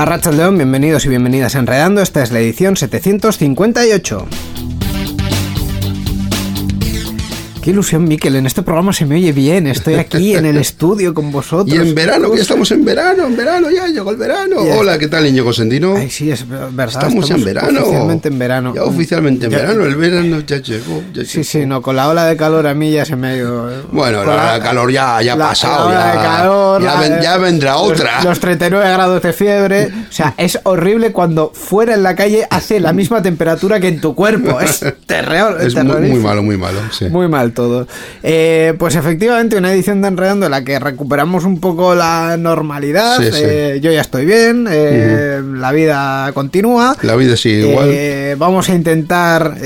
A León, bienvenidos y bienvenidas a Enredando, esta es la edición 758. Qué ilusión, Miquel. En este programa se me oye bien. Estoy aquí en el estudio con vosotros. Y en verano, que ya estamos en verano, en verano, ya llegó el verano. Hola, ¿qué tal, Íñigo Sendino? Ay, sí, es verdad. Estamos, en verano. Oficialmente en verano. Ya oficialmente en verano, el verano ya llegó. sí, sí, no, con la ola de calor a mí ya se me ha ido. Eh. Bueno, la ola de calor ya, ya ha pasado. La ola de calor. Ya, vendrá otra. Los, 39 grados de fiebre. O sea, es horrible cuando fuera en la calle hace la misma temperatura que en tu cuerpo. Es terror. Es muy, muy, malo, muy malo. Sí. Muy mal todo. Eh, pues efectivamente, una edición de Enredando en la que recuperamos un poco la normalidad. Eh, yo ya estoy bien, eh, la vida continúa. La vida sigue igual. Vamos a intentar,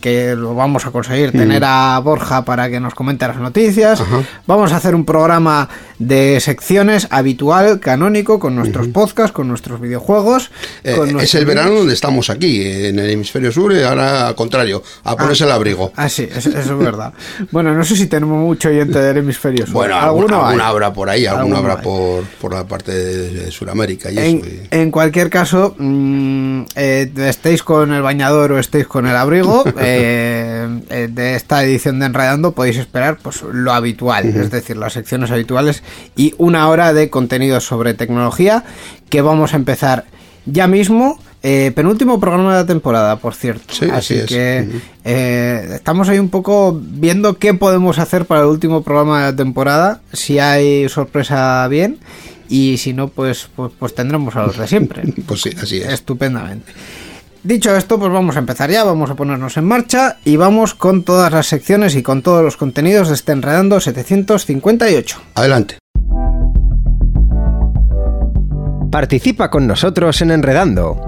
que lo vamos a conseguir, tener a Borja para que nos comente las noticias. Vamos a hacer un programa de secciones habitual, canónico, con nuestros podcasts, con nuestros videojuegos. es el verano donde estamos aquí, en el hemisferio sur, y ahora al contrario, a ponerse el abrigo. Ah, sí, eso, eso es verdad. bueno, no sé si tenemos mucho oyente del hemisferio sur. Bueno, alguno, habrá por ahí, alguno, habrá por, por, la parte de, Sudamérica y en, eso. En cualquier caso, mm, eh, estéis con el bañador o estéis con el abrigo, eh, eh, de esta edición de Enredando podéis esperar pues lo habitual, es decir, las secciones habituales y una hora de contenido sobre tecnología que vamos a empezar ya mismo eh, penúltimo programa de la temporada, por cierto. Así, que eh, estamos ahí un poco viendo qué podemos hacer para el último programa de la temporada. Si hay sorpresa, bien. Y si no, pues, pues, pues tendremos a los de siempre. pues sí, así es. Estupendamente. Dicho esto, pues vamos a empezar ya, vamos a ponernos en marcha y vamos con todas las secciones y con todos los contenidos de este Enredando 758. Adelante. Participa con nosotros en Enredando.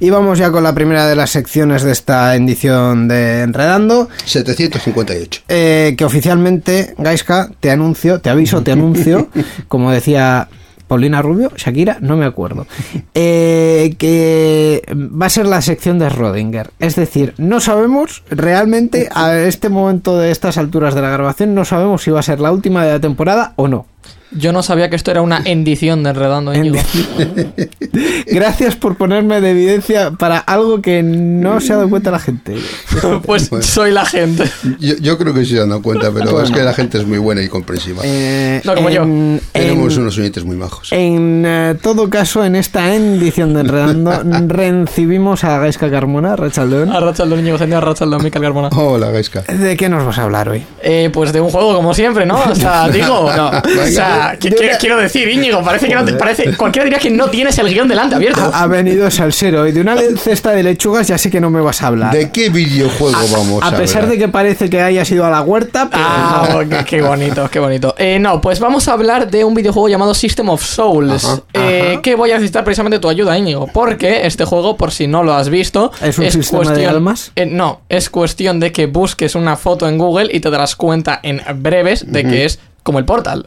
Y vamos ya con la primera de las secciones de esta edición de Enredando. 758. Eh, que oficialmente, Gaiska, te anuncio, te aviso, te anuncio, como decía Paulina Rubio, Shakira, no me acuerdo, eh, que va a ser la sección de Rodinger. Es decir, no sabemos realmente a este momento de estas alturas de la grabación, no sabemos si va a ser la última de la temporada o no. Yo no sabía que esto era una endición de Enredando Gracias por ponerme de evidencia para algo que no se ha dado cuenta la gente. pues soy la gente. Yo, creo que sí se han dado cuenta, pero es que la gente es muy buena y comprensiva. Eh, no como yo. Tenemos unos oyentes muy majos. En eh, todo caso, en esta edición de Enredando, recibimos a Gaiska Carmona, Rachaldón. A Rachaldón, Íñigo a Rachaldón, Mical Carmona. Hola, Gaiska. ¿De qué nos vas a hablar hoy? Eh, pues de un juego, como siempre, ¿no? O sea, digo, no. O sea, sea, ¿qué- de qué- una- quiero decir, Íñigo, parece que no te parece. Cualquiera diría que no tienes el guion delante abierto. Ha, ha venido Salsero y de una cesta de lechugas ya sé que no me vas a hablar. ¿De qué videojuego vamos a a pesar hablar? de que parece que hayas ido a la huerta, pero Ah, no. qué, qué bonito, qué bonito. Eh, no, pues vamos a hablar de un videojuego llamado System of Souls. Ajá, eh, Que voy a necesitar precisamente tu ayuda, Íñigo. Porque este juego, por si no lo has visto, ¿Es un sistema de almas? eh, no, es cuestión de que busques una foto en Google y te darás cuenta en breves de que es como el portal.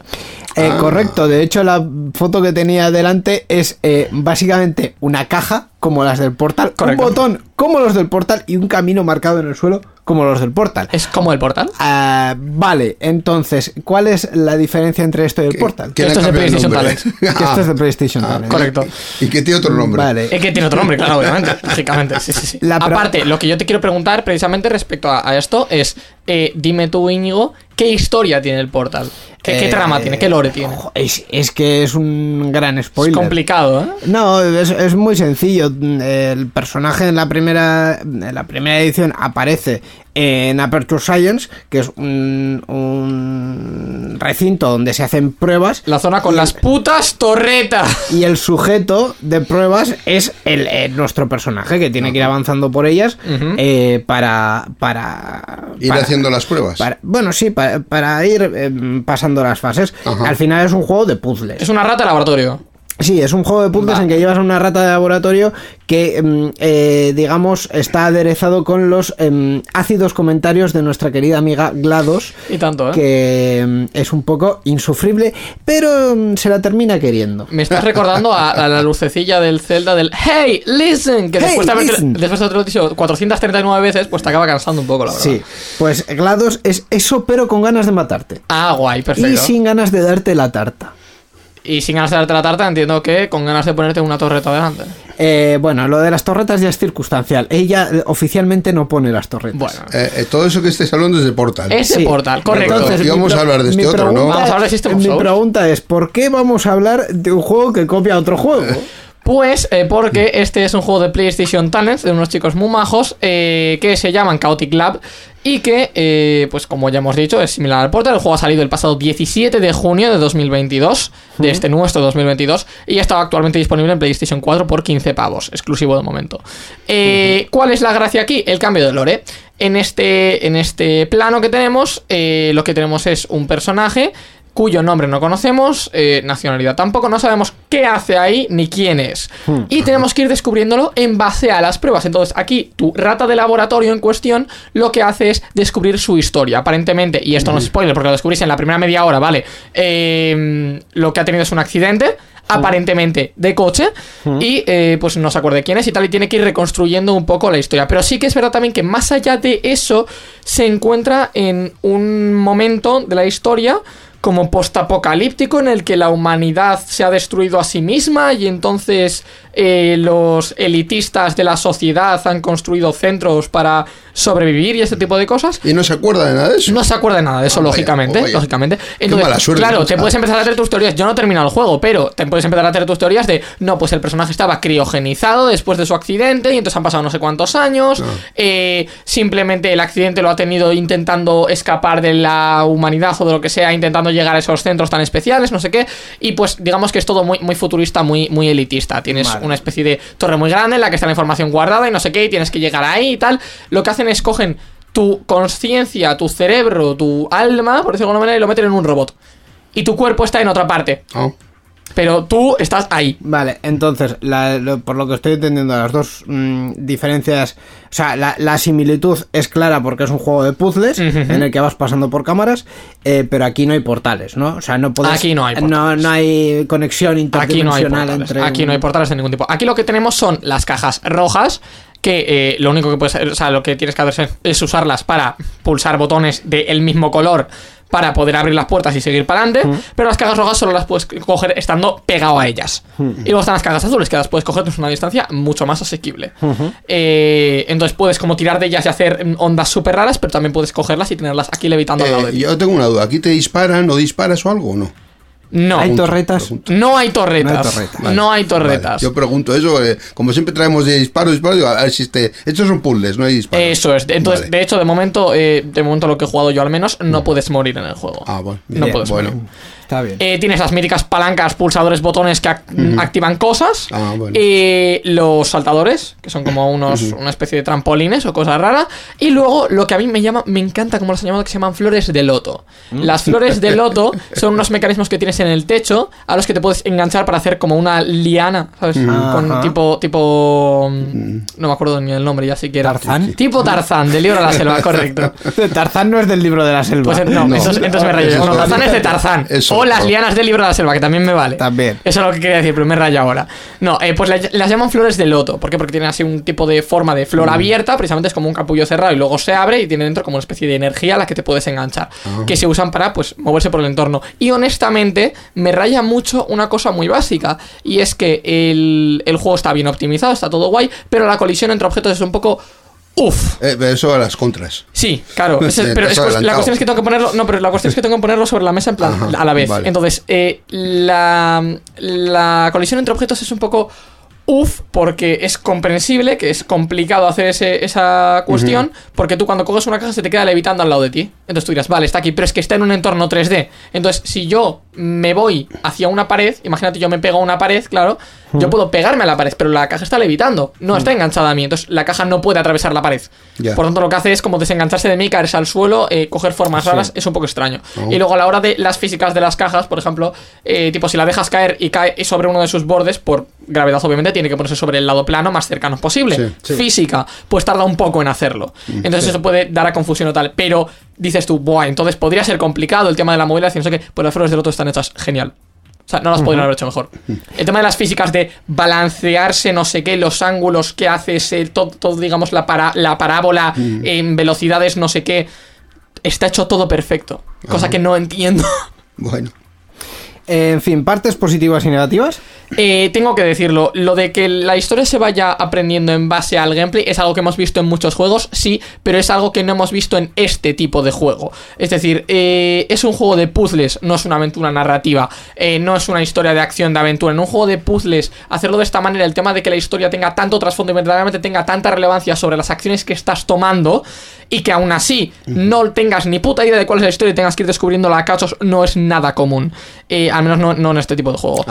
Eh, Ah. correcto, de hecho la foto que tenía delante es eh, básicamente una caja como las del portal, Correcto. un botón como los del portal y un camino marcado en el suelo como los del portal. Es como el portal. Ah, vale, entonces, ¿cuál es la diferencia entre esto y el portal? que Esto es de el PlayStation nombre. Talent. Que Ah, esto es de PlayStation ah, también. correcto. Y que tiene otro nombre. Vale. Es que tiene otro nombre, claro, obviamente, lógicamente. Sí, sí, sí. La Aparte, lo que yo te quiero preguntar precisamente respecto a, a esto es: eh, dime tú, Íñigo, ¿qué historia tiene el portal? ¿Qué, qué Eh, trama tiene? ¿Qué lore tiene? Es, es que es un gran Es spoiler. complicado, ¿eh? No, es, es muy sencillo. El personaje en la primera, en la primera edición aparece en Aperture Science, que es un, un recinto donde se hacen pruebas. La zona con las putas torretas. Y el sujeto de pruebas es el, eh, nuestro personaje que tiene que ir avanzando por ellas eh, para, para, Ir para- haciendo las pruebas. para- bueno, sí, para, para ir eh, pasando las fases. Al final es un juego de puzzles. Es una rata de laboratorio. Sí, es un juego de puzzles Vale. en que llevas a una rata de laboratorio que, mm, eh, digamos, está aderezado con los em, ácidos comentarios de nuestra querida amiga GLaDOS, Y tanto, ¿eh? que mm, es un poco insufrible, pero mm, se la termina queriendo. Me estás recordando a, a la lucecilla del Zelda del Hey, listen, que Hey, después, de listen. después de haberte dicho 439 veces, pues te acaba cansando un poco, la verdad. Sí, pues GLaDOS es eso, pero con ganas de matarte. Ah, guay, perfecto. Y sin ganas de darte la tarta. Y sin ganas de darte la tarta, entiendo que con ganas de ponerte una torreta delante. Eh, bueno, lo de las torretas ya es circunstancial. Ella eh, oficialmente no pone las torretas. Bueno, Eh, eh, todo eso que estáis hablando es de Portal. ese Sí. portal, correcto. Entonces, Y vamos mi a hablar de este otro, ¿no? pregunta- Vamos a hablar de System of Mi Souls. pregunta es, ¿por qué vamos a hablar de un juego que copia a otro juego? Pues eh, porque este es un juego de PlayStation Talents de unos chicos muy majos eh, que se llaman Chaotic Lab y que, eh, pues como ya hemos dicho, es similar al Portal. El juego ha salido el pasado 17 de junio de 2022, de este nuestro 2022, y está actualmente disponible en PlayStation 4 por 15 pavos, exclusivo de momento. Eh, ¿Cuál es la gracia aquí? El cambio de lore. En este, en este plano que tenemos, eh, lo que tenemos es un personaje cuyo nombre no conocemos, eh, nacionalidad tampoco, no sabemos qué hace ahí ni quién es. Y tenemos que ir descubriéndolo en base a las pruebas. Entonces, aquí tu rata de laboratorio en cuestión lo que hace es descubrir su historia. Aparentemente, y esto no es spoiler porque lo descubrís en la primera media hora, ¿vale? Eh, lo que ha tenido es un accidente. Aparentemente de coche y eh, pues no se acuerda de quién es y tal y tiene que ir reconstruyendo un poco la historia pero sí que es verdad también que más allá de eso se encuentra en un momento de la historia como postapocalíptico en el que la humanidad se ha destruido a sí misma y entonces eh, los elitistas de la sociedad han construido centros para sobrevivir y ese tipo de cosas. Y no se acuerda de nada de eso. No se acuerda de nada de eso, Ah, lógicamente. oh, lógicamente. Qué mala suerte, claro, te puedes empezar a hacer tus teorías. Yo no he terminado el juego, pero te puedes empezar a hacer tus teorías de no, pues el personaje estaba criogenizado después de su accidente y entonces han pasado no sé cuántos años. Ah. eh, simplemente el accidente lo ha tenido intentando escapar de la humanidad o de lo que sea, intentando llegar a esos centros tan especiales, no sé qué. Y pues digamos que es todo muy, muy futurista, muy, muy elitista. Tienes Vale. Una especie de torre muy grande en la que está la información guardada y no sé qué, y tienes que llegar ahí y tal. Lo que hacen es cogen tu conciencia, tu cerebro, tu alma, por decirlo de alguna manera, y lo meten en un robot. Y tu cuerpo está en otra parte. Ah. Pero tú estás ahí. Vale, entonces, la- lo- por lo que estoy entendiendo, las dos mm, diferencias, o sea, la, la similitud es clara porque es un juego de puzzles en el que vas pasando por cámaras, eh, pero aquí no hay portales, ¿no? O sea, no puedes... Aquí no hay No, portales. no hay conexión Aquí no interdimensional entre... Aquí no hay portales de ningún tipo. Aquí lo que tenemos son las cajas rojas. Que eh, lo único que puedes o sea, lo que tienes que hacer es- es usarlas para pulsar botones del mismo color para poder abrir las puertas y seguir para adelante. Pero las cajas rojas solo las puedes coger estando pegado a ellas. Y luego están las cajas azules, que las puedes coger desde una distancia mucho más asequible. Eh, entonces puedes como tirar de ellas y hacer mm, ondas súper raras, pero también puedes cogerlas y tenerlas aquí levitando al lado de Eh, ti. yo tengo una duda. ¿Aquí te disparan o disparas o algo o no? No, Hay torretas. no hay torretas. No hay torretas. No hay Vale, torretas. Yo pregunto eso, eh, como siempre traemos de disparo, disparo, digo, a ver si este... Estos son puzzles, no hay disparos. Eso es. Entonces, Vale. de hecho, de momento, eh, de momento lo que he jugado yo al menos, no puedes morir en el juego. Ah, bueno. No Bien, puedes bueno. morir. Está bien. Eh, tienes las míticas palancas, pulsadores, botones que ac- activan cosas. Ah, bueno. Eh, los saltadores, que son como unos, una especie de trampolines o cosas raras. Y luego lo que a mí me llama, me encanta como los han llamado, que se llaman flores de loto. Mm. Las flores de loto son unos mecanismos que tienes en el techo a los que te puedes enganchar para hacer como una liana, ¿sabes? Con tipo, tipo, no me acuerdo ni el nombre ya siquiera. ¿Tarzán? Tipo Tarzán, del libro de la selva, correcto. Tarzán no es del libro de la selva. Pues no, No. entonces, entonces me rayo. Eso No, es Tarzán es de Tarzán. Eso, o las lianas del libro de la selva, que también me vale. También. Eso es lo que quería decir, pero me rayo ahora. No, eh, pues la- las llaman flores de loto. ¿Por qué? Porque tienen así un tipo de forma de flor abierta, precisamente es como un capullo cerrado y luego se abre y tiene dentro como una especie de energía a la que te puedes enganchar. Que se usan para, pues, moverse por el entorno. Y honestamente, me raya mucho una cosa muy básica. Y es que el, el juego está bien optimizado, está todo guay, pero la colisión entre objetos es un poco. Uf. Eh, eso a las contras. Sí, claro. es- pero es la cuestión es que tengo que ponerlo. No, pero la cuestión es que tengo que ponerlo sobre la mesa en plan Ajá, a la vez. vale. Entonces, eh, la, la colisión entre objetos es un poco. Uf, porque es comprensible, que es complicado hacer ese- esa cuestión, porque tú cuando coges una caja se te queda levitando al lado de ti. Entonces tú dirás, vale, está aquí, pero es que está en un entorno 3D. Entonces, si yo me voy hacia una pared, imagínate yo me pego a una pared, claro, yo puedo pegarme a la pared, pero la caja está levitando, no está enganchada a mí, entonces la caja no puede atravesar la pared. Por tanto, lo que hace es como desengancharse de mí, caerse al suelo, eh, coger formas raras, es un poco extraño. Oh. Y luego a la hora de las físicas de las cajas, por ejemplo, eh, tipo si la dejas caer y cae sobre uno de sus bordes, por gravedad obviamente, tiene que ponerse sobre el lado plano más cercano posible. Sí, sí. Física, pues tarda un poco en hacerlo. Entonces eso puede dar a confusión o tal. Pero dices tú, buah, entonces podría ser complicado el tema de la movilidad y no sé qué, pues las flores del loto están hechas genial. O sea, no las podrían haber hecho mejor. El tema de las físicas de balancearse, no sé qué, los ángulos que haces, eh, todo, todo, digamos, la, para- la parábola en velocidades, no sé qué, está hecho todo perfecto. Cosa que no entiendo. Bueno. En fin, partes positivas y negativas. Eh, tengo que decirlo, lo de que la historia se vaya aprendiendo en base al gameplay es algo que hemos visto en muchos juegos, sí, pero es algo que no hemos visto en este tipo de juego. Es decir, eh, es un juego de puzzles, no es una aventura narrativa, eh, no es una historia de acción de aventura. En un juego de puzzles, hacerlo de esta manera, el tema de que la historia tenga tanto trasfondo y verdaderamente tenga tanta relevancia sobre las acciones que estás tomando y que aún así no tengas ni puta idea de cuál es la historia y tengas que ir descubriéndola a cachos, no es nada común. Eh, al menos no, no en este tipo de juego.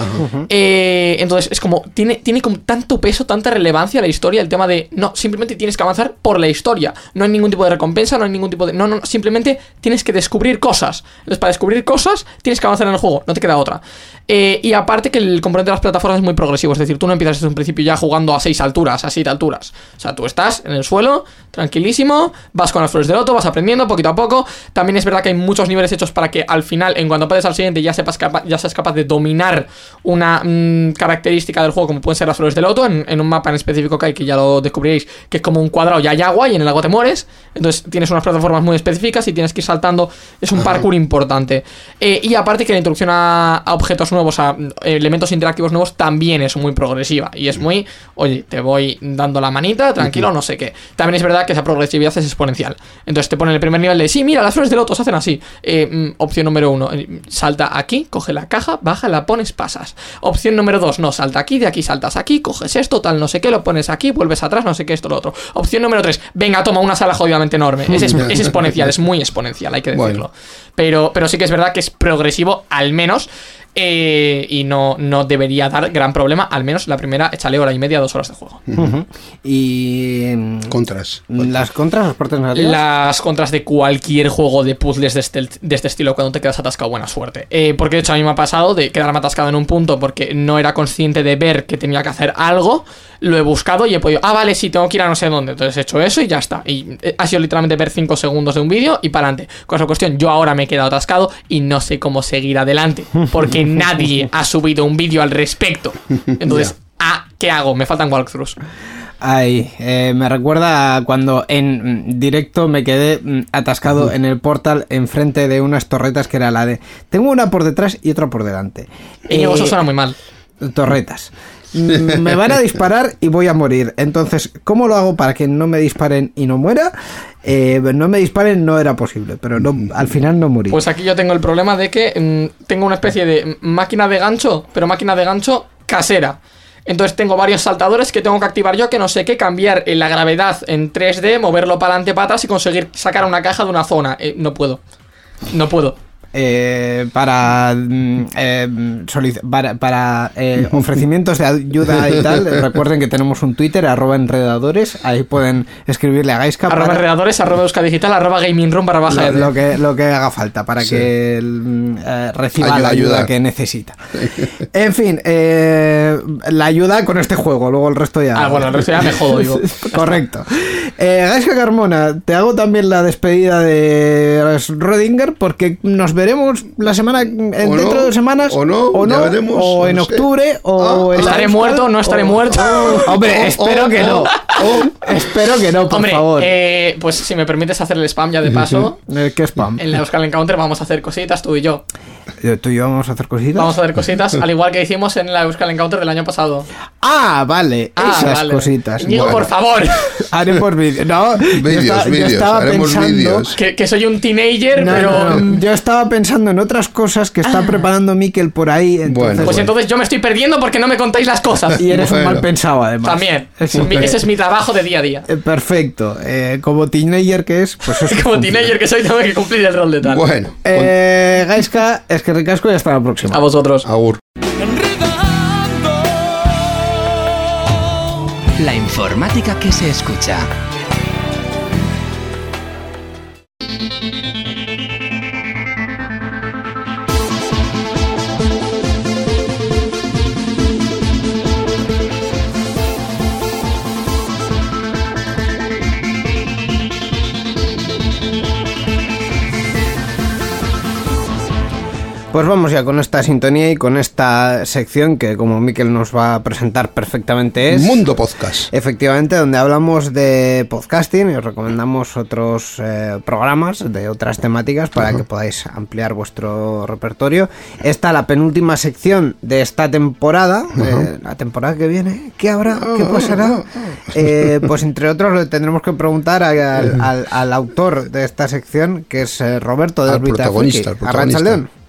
Eh, entonces, es como, tiene, tiene como tanto peso, tanta relevancia la historia, el tema de, no, simplemente tienes que avanzar por la historia. No hay ningún tipo de recompensa, no hay ningún tipo de... No, no, no, simplemente tienes que descubrir cosas. Entonces, para descubrir cosas, tienes que avanzar en el juego, no te queda otra. Eh, y aparte que el componente de las plataformas es muy progresivo, es decir, tú no empiezas desde un principio ya jugando a 6 alturas, a 7 alturas. O sea, tú estás en el suelo, tranquilísimo, vas con las flores de loto, vas aprendiendo poquito a poco. También es verdad que hay muchos niveles hechos para que al final, en cuanto pases al siguiente, ya sepas capa- ya seas capaz de dominar una mm, característica del juego, como pueden ser las flores de loto, en, en un mapa en específico que hay, que ya lo descubriréis, que es como un cuadrado y hay agua y en el agua te mueres. Entonces tienes unas plataformas muy específicas y tienes que ir saltando. Es un parkour importante. Eh, y aparte que la introducción a, a objetos nuevos, a mm, elementos interactivos nuevos, también es muy progresiva. Y es muy, oye, te voy dando la manita, tranquilo, no sé qué. También es verdad que esa progresividad es exponencial. Entonces te pone el primer nivel de, sí, mira, las flores de loto se hacen así. Eh, mm, opción número uno, eh, salta aquí, coge la caja, baja, la pones, pasas. Opción número dos, no, salta aquí, de aquí saltas aquí, coges esto, tal, no sé qué, lo pones aquí, vuelves atrás, no sé qué, esto, lo otro. Opción número tres, venga, toma una sala jodidamente enorme. Es, es- es exponencial, es muy exponencial, hay que decirlo. Bueno. Pero, pero sí que es verdad que es progresivo, al menos. Eh, y no, no debería dar gran problema, al menos la primera, échale hora y media, dos horas de juego. Y. mm, Contras. Las contras, las partes negativas. Las contras de cualquier juego de puzzles de este, de este estilo cuando te quedas atascado, buena suerte. Eh, porque de hecho a mí me ha pasado de quedarme atascado en un punto porque no era consciente de ver que tenía que hacer algo. Lo he buscado y he podido, ah, vale, sí, tengo que ir a no sé dónde. Entonces he hecho eso y ya está. Y eh, ha sido literalmente ver 5 segundos de un vídeo y para adelante. Con esa cuestión, yo ahora me he quedado atascado y no sé cómo seguir adelante. Porque nadie ha subido un vídeo al respecto. Entonces, ah, ¿qué hago? Me faltan walkthroughs. Ay, eh, me recuerda a cuando en mm, directo me quedé mm, atascado en el portal enfrente de unas torretas que era la de. Tengo una por detrás y otra por delante. Íñigo, eso Eh, suena muy mal. torretas. Mm, Me van a disparar y voy a morir. Entonces, ¿cómo lo hago para que no me disparen y no muera? Eh, no me disparen no era posible, pero no, al final no morí. Pues aquí yo tengo el problema de que mm, tengo una especie de máquina de gancho, pero máquina de gancho casera. Entonces tengo varios saltadores que tengo que activar yo, que no sé qué, cambiar eh, la gravedad en 3D, moverlo para adelante, para atrás y conseguir sacar una caja de una zona. Eh, no puedo. No puedo. Eh, para, mm, eh, para, para, eh, ofrecimientos de ayuda y tal, recuerden que tenemos un Twitter, arroba enredadores, ahí pueden escribirle a Gaiska Arroba para enredadores, arroba digital, arroba gaming room barra baja lo, que, lo que haga falta para Sí. que el, eh, reciba Ayuda, la ayuda, ayuda. que necesita. En fin, eh, la ayuda con este juego, luego el resto ya... Ah, bueno, el resto ya me jodo, digo. Correcto. Eh, Gaiska Carmona, te hago también la despedida de Rodinger porque nos veremos la semana en- O dentro no, de dos semanas o no, ya veremos, o en no sé. octubre o Ah, ¿Estaré muerto? ¿No estaré o- muerto? Hombre, Oh, espero oh, que no. oh, Espero que no, por Hombre, favor. eh, pues si me permites hacer el spam ya de paso, Eh, ¿Qué spam? en la Euskal Encounter vamos a hacer cositas tú y yo. Eh, Tú y yo vamos a hacer cositas. Vamos a hacer cositas, al igual que hicimos en la Euskal Encounter del año pasado. Ah, vale. Ah, esas vale. cositas. Digo, Bueno, por favor, Haremos vídeos. No, yo Vídeos, estaba- yo vídeos, estaba haremos pensando. vídeos. que, que soy un teenager, No, pero... no, no. Yo estaba pensando en otras cosas que está preparando Miquel por ahí. Entonces, Bueno, Pues entonces yo me estoy perdiendo porque no me contáis las cosas. Y eres un mal pensado, además. También. Es Mi- Ese es mi trabajo de día a día. eh, Perfecto. Eh, como teenager que es, pues. Como teenager que soy, tengo que cumplir el rol de tal. Bueno, Eh, Gaiska, es que ricasco y hasta la próxima. A vosotros. agur. La informática que se escucha. Pues vamos ya con esta sintonía y con esta sección que, como Miquel nos va a presentar perfectamente, es. Mundo Podcast. Efectivamente, donde hablamos de podcasting y os recomendamos otros eh, programas de otras temáticas para que podáis ampliar vuestro repertorio. Esta, la penúltima sección de esta temporada, eh, la temporada que viene, ¿qué habrá? ¿Qué pasará? Eh, pues entre otros le tendremos que preguntar al, al- al autor de esta sección, que es eh, Roberto de Orbita protagonista, Arrancha el protagonista.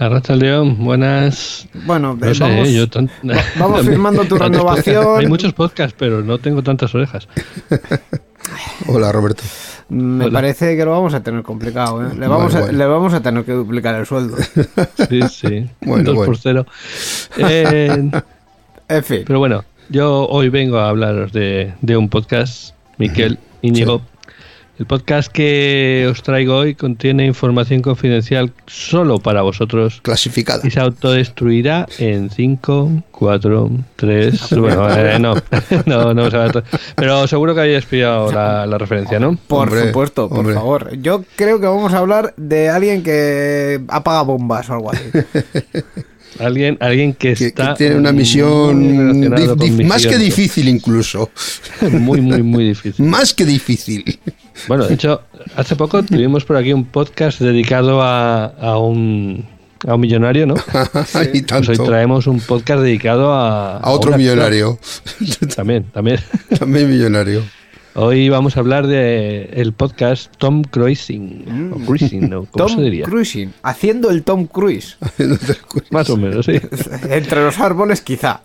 Arracha León, buenas. Bueno, No sé, vamos, eh, yo tan- vamos firmando tu renovación. Hay muchos podcasts, pero no tengo tantas orejas. Hola, Roberto. Me Hola. parece que lo vamos a tener complicado. ¿eh? Le, Bueno, vamos a, bueno. le vamos a tener que duplicar el sueldo. Sí, sí. Bueno, Dos bueno. por cero. Eh, En fin. pero bueno, yo hoy vengo a hablaros de, de un podcast, Miquel Íñigo. El podcast que os traigo hoy contiene información confidencial solo para vosotros Clasificada. y se autodestruirá en 5, 4, 3. Bueno, eh, no, no, no se va a auto- Pero seguro que habéis pillado la, la referencia, ¿no? Por Hombre, supuesto, por hombre. favor. Yo creo que vamos a hablar de alguien que apaga bombas o algo así. Alguien, alguien que, Que, que está. tiene una misión más que difícil incluso. Muy, muy, muy difícil. Más que difícil. Bueno, de hecho, hace poco tuvimos por aquí un podcast dedicado a, a un, a un millonario, ¿no? y Pues hoy tanto. traemos un podcast dedicado a. A otro actor. millonario. También, también. También millonario. Hoy vamos a hablar de el podcast Tom Cruising. O Cruising, ¿no? ¿Cómo Tom se diría? Cruising. Haciendo el Tom Cruise. Más o menos, sí. Entre los árboles, quizá.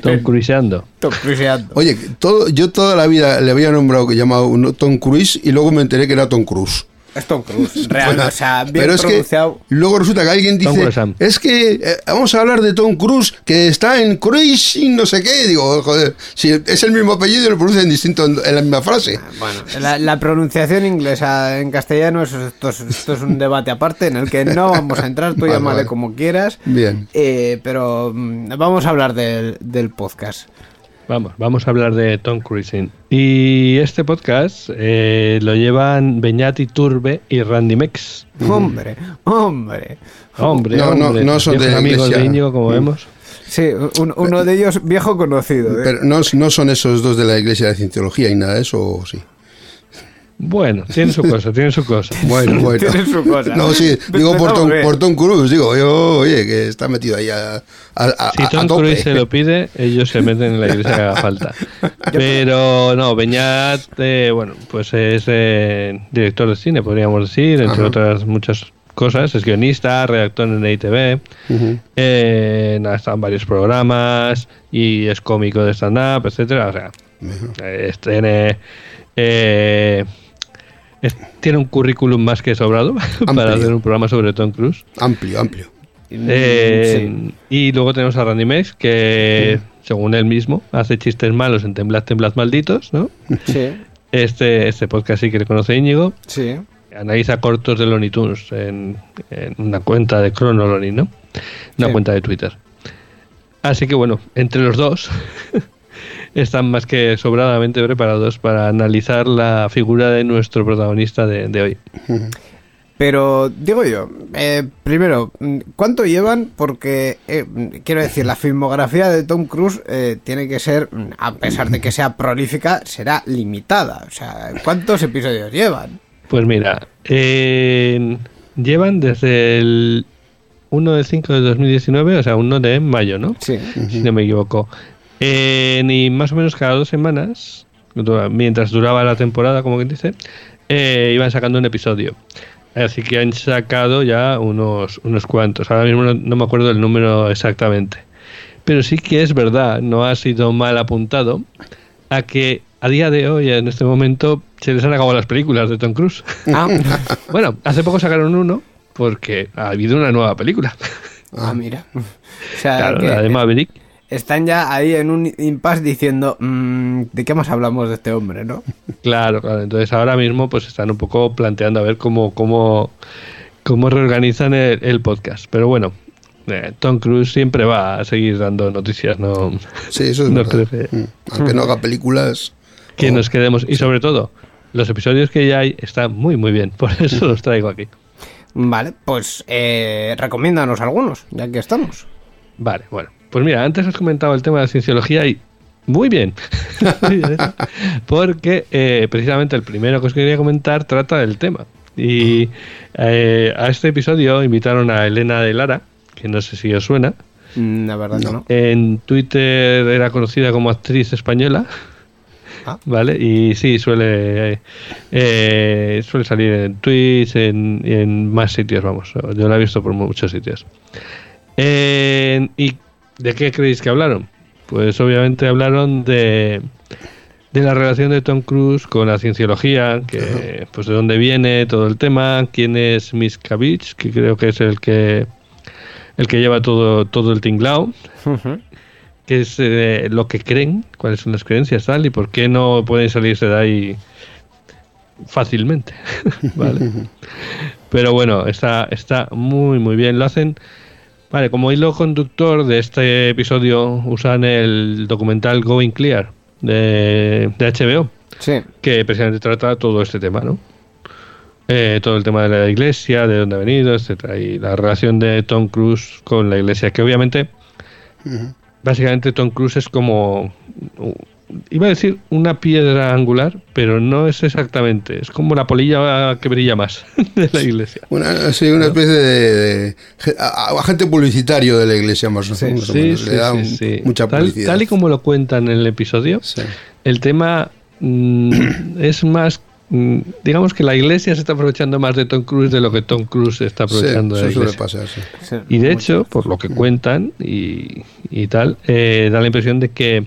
Tom Cruiseando. Tom Cruiseando. Oye, todo, yo toda la vida le había nombrado que llamado un Tom Cruise y luego me enteré que era Tom Cruise. Es Tom Cruise. Real, Bueno, o sea, bien pero es que luego resulta que alguien dice es que eh, vamos a hablar de Tom Cruise que está en Cruising no sé qué digo joder si es el mismo apellido y lo pronuncian distinto en, en la misma frase Bueno, la, la pronunciación inglesa en castellano, eso- esto, es, esto es un debate aparte en el que no vamos a entrar, tú Vale, llámale vale. como quieras. bien Eh, pero mm, vamos a hablar del, del podcast. Vamos, vamos a hablar de Tom Cruising. Y este podcast eh, lo llevan Beñat Turbe y Randy Mex. Hombre, hombre. Hombre, No, no, hombre, no son de la amigos iglesia. de Íñigo, como vemos. Sí, un- uno de ellos viejo conocido. ¿eh? pero no, no son esos dos de la iglesia de Cienciología y nada de eso ¿o sí Bueno, tiene su cosa, tiene su cosa. bueno bueno Tiene su cosa. no sí digo por Tom, por Tom Cruise digo yo oye que está metido ahí a, a, a- Si a Tom tope. Cruise se lo pide, ellos se meten en la iglesia que haga falta. Pero no, Beñat, eh, bueno, pues es eh, director de cine, podríamos decir, entre Ajá. otras muchas cosas. Es guionista, redactor en ITV. Ujú. Eh, nada, está en varios programas y es cómico de stand-up, etcétera. O sea, eh, tiene, eh, es- tiene un currículum más que sobrado para hacer un programa sobre Tom Cruise. Amplio, amplio. Eh, Y luego tenemos a Randy Mex, que según él mismo hace chistes malos en Temblad, Temblad Malditos, ¿no? Sí, Este, este podcast sí que le conoce Íñigo. sí. Analiza cortos de Looney Tunes en, en una cuenta de Chronology, ¿no? Una Sí. cuenta de Twitter. Así que bueno, entre los dos están más que sobradamente preparados para analizar la figura de nuestro protagonista de, de hoy. Pero digo yo, eh, primero, ¿cuánto llevan? Porque eh, quiero decir, la filmografía de Tom Cruise eh, tiene que ser, a pesar de que sea prolífica, será limitada. O sea, ¿cuántos episodios llevan? Pues mira, llevan desde el 1 de 5 de 2019, o sea, 1 de mayo, ¿no? Sí. si no me equivoco. Eh, y más o menos cada dos semanas, mientras duraba la temporada, como quien dice, eh, iban sacando un episodio. Así que han sacado ya unos, unos cuantos. Ahora mismo no, no me acuerdo el número exactamente. Pero sí que es verdad, no ha sido mal apuntado, a que a día de hoy, en este momento, se les han acabado las películas de Tom Cruise. Ah, bueno, hace poco sacaron uno porque ha habido una nueva película. ah, mira. O sea, Claro, que la de Maverick. Están ya ahí en un impasse diciendo, mm, ¿de qué más hablamos de este hombre, no? Claro, claro. Entonces ahora mismo pues están un poco planteando a ver cómo, cómo, cómo reorganizan el, el podcast. Pero bueno, eh, Tom Cruise siempre va a seguir dando noticias, no Sí, eso es No Mm. Aunque no haga películas. que oh, nos quedemos. Y sobre todo, los episodios que ya hay están muy muy bien. Por eso los traigo aquí. Vale, pues eh, recomiéndanos algunos, ya que estamos. Vale, bueno. Pues mira, antes has comentado el tema de la cienciología y muy bien. Porque eh, precisamente el primero que os quería comentar trata del tema. Y eh, a este episodio invitaron a Elena de Lara, que no sé si os suena. Mm, La verdad que no. En Twitter era conocida como actriz española. Ah. ¿Vale? Y sí, suele, eh, suele salir en Twitch, en, y en más sitios, vamos. Yo la he visto por muchos sitios. Eh, ¿Y de qué creéis que hablaron? Pues obviamente hablaron de, de la relación de Tom Cruise con la cienciología, que pues de dónde viene todo el tema, quién es Miscavige, que creo que es el que el que lleva todo, todo el tinglao, Ujú. qué es eh, lo que creen, cuáles son las creencias tal y por qué no pueden salirse de ahí fácilmente, ¿vale? Pero bueno, está, está muy muy bien, lo hacen Vale, como hilo conductor de este episodio usan el documental Going Clear de, de HBO, Sí. que precisamente trata todo este tema, ¿no? Eh, todo el tema de la iglesia, de dónde ha venido, etcétera, y la relación de Tom Cruise con la iglesia, que obviamente, básicamente Tom Cruise es como, iba a decir una piedra angular, pero no es exactamente, es como la polilla que brilla más de la iglesia. Una, sí, una especie de, agente publicitario de la iglesia, más, o- más o Sí, menos. sí, Le da sí, un- sí. mucha Tal, publicidad. tal y como lo cuentan en el episodio, Sí. el tema mm, es más mm, digamos que la iglesia se está aprovechando más de Tom Cruise de lo que Tom Cruise se está Sí, aprovechando de la eso suele iglesia. pasar, sí. sí. Y de hecho, por lo que cuentan y, y tal, eh, da la impresión de que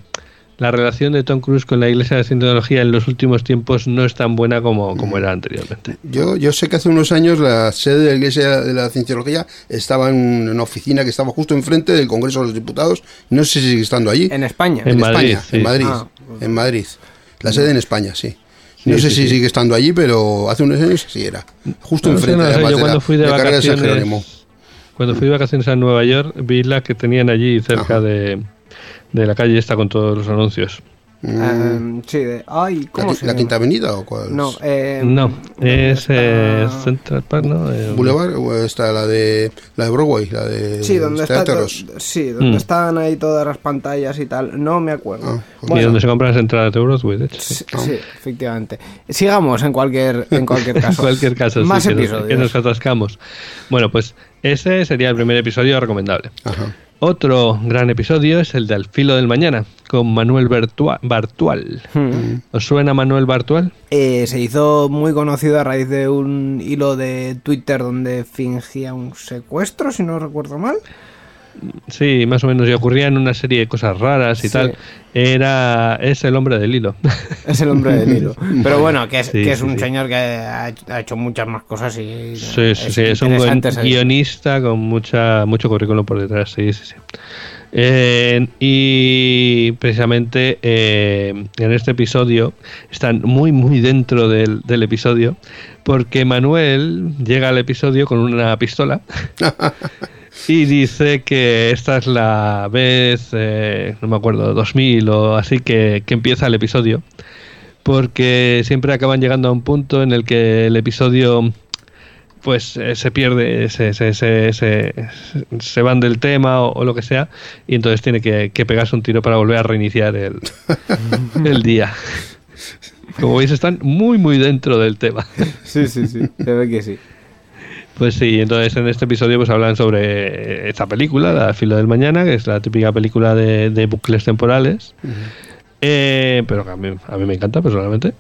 la relación de Tom Cruise con la iglesia de Cientología en los últimos tiempos no es tan buena como, como era anteriormente. Yo, yo sé que hace unos años la sede de la Iglesia de la Cienciología estaba en una oficina que estaba justo enfrente del Congreso de los Diputados. No sé si sigue estando allí. En España. En Madrid, España, sí. en Madrid. Ah. En Madrid. La sede en España, sí. No Sí, sé sí, si sí. sigue estando allí, pero hace unos años sí era. Justo No enfrente, no sé, además, yo de cuando la, fui de de la carrera de San vacaciones- Jerónimo. Cuando fui de vacaciones a Nueva York, vi la que tenían allí cerca Ajá. de, de la calle esta con todos los anuncios. Mm, Eh, sí, de. Ay, ¿La, ¿cómo se la llama? Quinta Avenida o cuál? No, eh, No, ¿dónde es eh? Central Park, ¿no? Eh, Boulevard o está la de la de Broadway, la de Sí, donde está sí, donde Mm. están ahí todas las pantallas y tal. No me acuerdo. Ah, y donde se compran las entradas de Broadway, de hecho. sí, sí, efectivamente. Sigamos en cualquier en cualquier En caso. cualquier caso, sí, Más que nos- episodios. que nos atascamos. Bueno, pues ese sería el primer episodio recomendable. Ajá. Otro gran episodio es el de Al filo del mañana, con Manuel Bertua- Bartual. Mm. ¿Os suena Manuel Bartual? Eh, se hizo muy conocido a raíz de un hilo de Twitter donde fingía un secuestro, si no recuerdo mal. Sí, más o menos, y ocurrían una serie de cosas raras y Sí. tal. Era. Es el hombre del hilo. Es el hombre del hilo. Pero bueno, que es, Sí, que es un sí. señor que ha hecho, ha hecho muchas más cosas y Sí, sí, sí, es un buen guionista con mucha mucho currículum por detrás, sí, sí, sí. Eh, y precisamente eh, en este episodio están muy, muy dentro del, del episodio porque Manuel llega al episodio con una pistola y dice que esta es la vez, eh, no me acuerdo, 2000 o así que, que empieza el episodio porque siempre acaban llegando a un punto en el que el episodio pues eh, se pierde, se, se, se, se, se van del tema o, o lo que sea, y entonces tiene que, que pegarse un tiro para volver a reiniciar el, el día. Como veis, están muy, muy dentro del tema. Sí, sí, sí, se ve que sí. Pues sí, entonces en este episodio pues hablan sobre esta película, La fila del mañana, que es la típica película de, de bucles temporales, Eh, pero que a mí, a mí me encanta personalmente.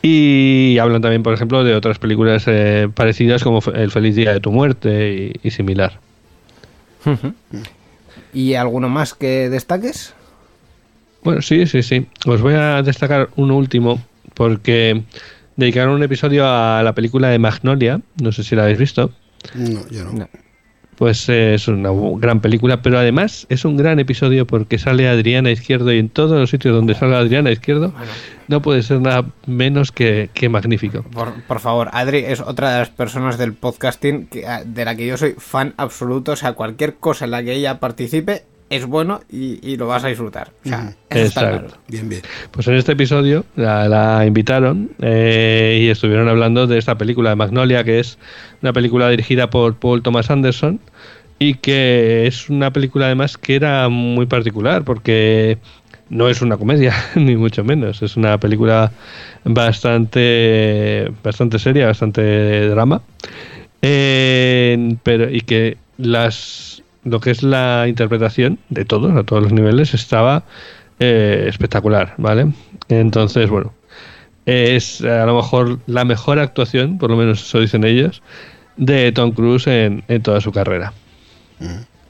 Y hablan también, por ejemplo, de otras películas eh, parecidas como El feliz día de tu muerte y, y similar. ¿Y alguno más que destaques? Bueno, sí, sí, sí. Os voy a destacar uno último porque dedicaron un episodio a la película de Magnolia, no sé si la habéis visto. No, yo no. No. Pues eh, es una gran película, pero además es un gran episodio porque sale Adriana Izquierdo y en todos los sitios donde salga Adriana Izquierdo no puede ser nada menos que, que magnífico. Por, por favor, Adri es otra de las personas del podcasting que- de la que yo soy fan absoluto. O sea, cualquier cosa en la que ella participe es bueno y, y lo vas a disfrutar. O sea, eso está Exacto. claro. Bien, bien. Pues en este episodio la, la invitaron eh, y estuvieron hablando de esta película de Magnolia, que es una película dirigida por Paul Thomas Anderson y que es una película además que era muy particular porque no es una comedia, ni mucho menos. Es una película bastante, bastante seria, bastante drama. Eh, pero, y que las lo que es la interpretación de todos, a todos los niveles, estaba eh, espectacular, ¿vale? Entonces, bueno, es a lo mejor la mejor actuación, por lo menos eso dicen ellos, de Tom Cruise en, en toda su carrera.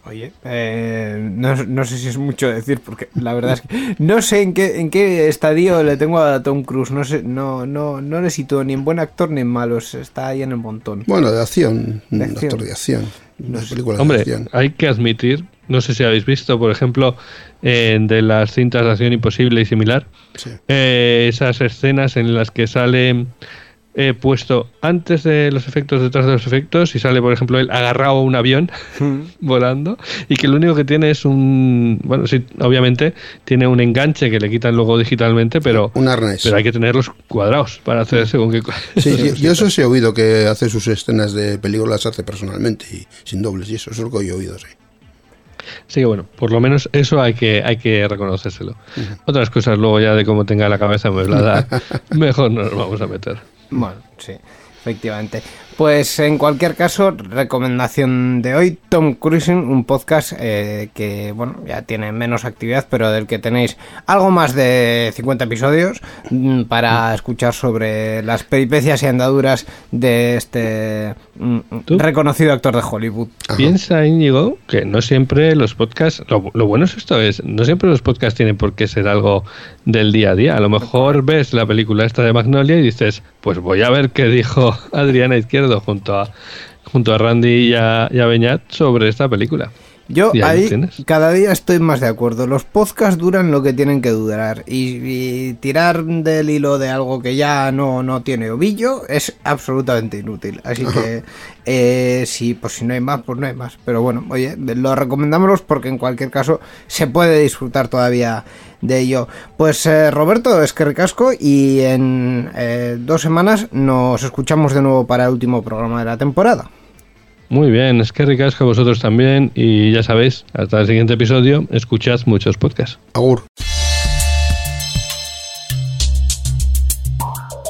Oye, eh, no, no sé si es mucho decir, porque la verdad es que no sé en qué, en qué estadio le tengo a Tom Cruise. No sé, no, no, no le sitúo ni en buen actor ni en malos. Está ahí en el montón. Bueno, de acción. De un acción. actor de acción. De Hombre, acción. hay que admitir, no sé si habéis visto, por ejemplo, en de las cintas de acción imposible y similar, Sí. eh, esas escenas en las que sale eh, puesto antes de los efectos, detrás de los efectos, y sale, por ejemplo, él agarrado a un avión volando, y que lo único que tiene es un. Bueno, sí, obviamente tiene un enganche que le quitan luego digitalmente, pero, Un arnés. pero hay que tenerlos cuadrados para hacer según qué. Sí, yo, yo eso sí he oído que hace sus escenas de película las hace personalmente y sin dobles y eso, eso es lo que yo he oído, sí. Así que bueno, por lo menos eso hay que, hay que reconocérselo. Otras cosas luego ya de cómo tenga la cabeza amueblada, mejor no nos vamos a meter. Bueno, sí, efectivamente. Pues en cualquier caso, recomendación de hoy, Tom Cruising, un podcast eh, que, bueno, ya tiene menos actividad, pero del que tenéis algo más de 50 episodios mm, para escuchar sobre las peripecias y andaduras de este mm, ¿Tú? reconocido actor de Hollywood. Piensa, Íñigo, que no siempre los podcasts, lo, lo bueno es esto, es, no siempre los podcasts tienen por qué ser algo del día a día. A lo mejor ves la película esta de Magnolia y dices, pues voy a ver qué dijo Adriana Izquierdo junto a, junto a Randy y a, y a Beñat sobre esta película. Yo ahí cada día estoy más de acuerdo. Los podcasts duran lo que tienen que durar. Y, y tirar del hilo de algo que ya no, no tiene ovillo es absolutamente inútil. Así que eh, sí, pues si no hay más, pues no hay más. Pero bueno, oye, lo recomendamos porque en cualquier caso se puede disfrutar todavía de ello. Pues eh, Roberto, es que ricasco y en eh, dos semanas nos escuchamos de nuevo para el último programa de la temporada. Muy bien, es que ricasco a vosotros también y ya sabéis, hasta el siguiente episodio, escuchad muchos podcasts. Agur.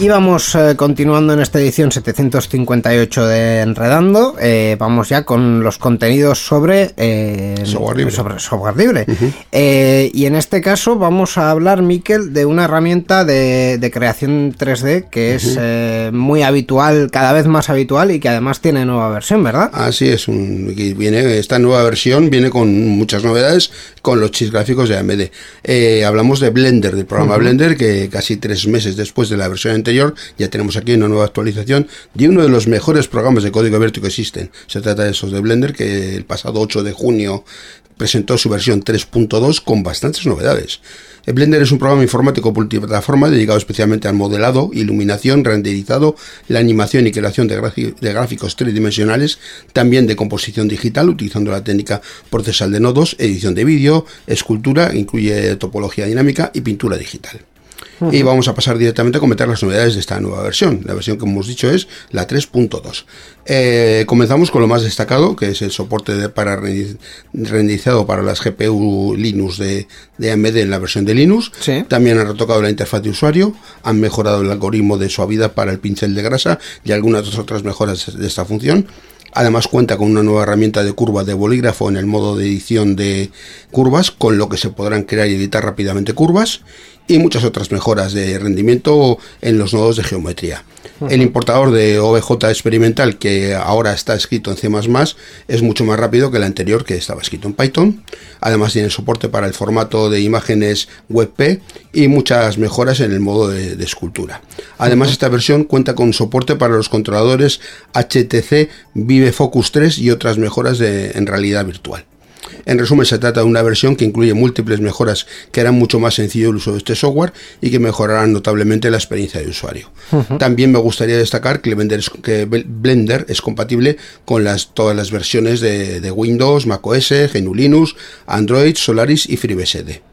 Y vamos eh, continuando en esta edición 758 de Enredando. Eh, vamos ya con los contenidos sobre, eh, Software libre. sobre software libre. Eh, y en este caso vamos a hablar, Miquel, de una herramienta de, de creación 3D que es muy habitual, cada vez más habitual y que además tiene nueva versión, ¿verdad? Así es, un, viene, esta nueva versión viene con muchas novedades con los chips gráficos de AMD. Hablamos de Blender, del programa Blender, que casi tres meses después de la versión anterior ya tenemos aquí una nueva actualización de uno de los mejores programas de código abierto que existen. Se trata de esos de Blender, que el pasado 8 de junio presentó su versión 3.2 con bastantes novedades. El Blender es un programa informático multiplataforma dedicado especialmente al modelado, iluminación, renderizado, la animación y creación de gráficos tridimensionales, también de composición digital utilizando la técnica procesal de nodos, edición de vídeo, escultura, incluye topología dinámica y pintura digital. Y vamos a pasar directamente a comentar las novedades de esta nueva versión. La versión que hemos dicho es la 3.2. Eh, comenzamos con lo más destacado, que es el soporte de- para renderizado para las GPU Linux de, de AMD en la versión de Linux. Sí. También han retocado la interfaz de usuario, han mejorado el algoritmo de suavidad para el pincel de grasa y algunas otras mejoras de esta función. Además cuenta con una nueva herramienta de curva de bolígrafo en el modo de edición de curvas, con lo que se podrán crear y editar rápidamente curvas y muchas otras mejoras de rendimiento en los nodos de geometría. El importador de OBJ experimental, que ahora está escrito en C++, es mucho más rápido que el anterior, que estaba escrito en Python. Además tiene soporte para el formato de imágenes WebP y muchas mejoras en el modo de, de escultura. Además, esta versión cuenta con soporte para los controladores HTC Vive Focus 3 y otras mejoras de- en realidad virtual. En resumen, se trata de una versión que incluye múltiples mejoras que harán mucho más sencillo el uso de este software y que mejorarán notablemente la experiencia de usuario. También me gustaría destacar que Blender es, que Blender es compatible con las, todas las versiones de, de Windows, macOS, GNU Linux, Android, Solaris y FreeBSD.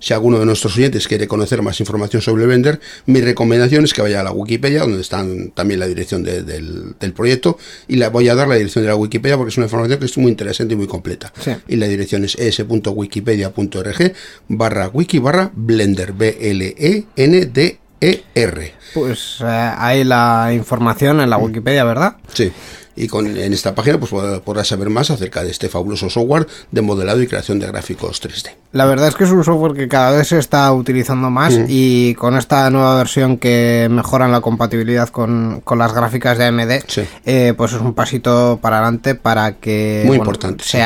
Si alguno de nuestros oyentes quiere conocer más información sobre Blender, mi recomendación es que vaya a la Wikipedia, donde están también la dirección de- del, del proyecto, y la voy a dar la dirección de la Wikipedia porque es una información que es muy interesante y muy completa. Sí. Y la dirección es es.wikipedia.org barra wiki barra Blender, E B-L-E-N-D-E-R. Pues eh, hay la información en la Wikipedia, ¿verdad? Sí. Y con, en esta página pues podrás saber más acerca de este fabuloso software de modelado y creación de gráficos 3D. La verdad es que es un software que cada vez se está utilizando más y con esta nueva versión que mejora la compatibilidad con, con las gráficas de AMD, Sí. eh, pues es un pasito para adelante para que Muy bueno, importante, sí.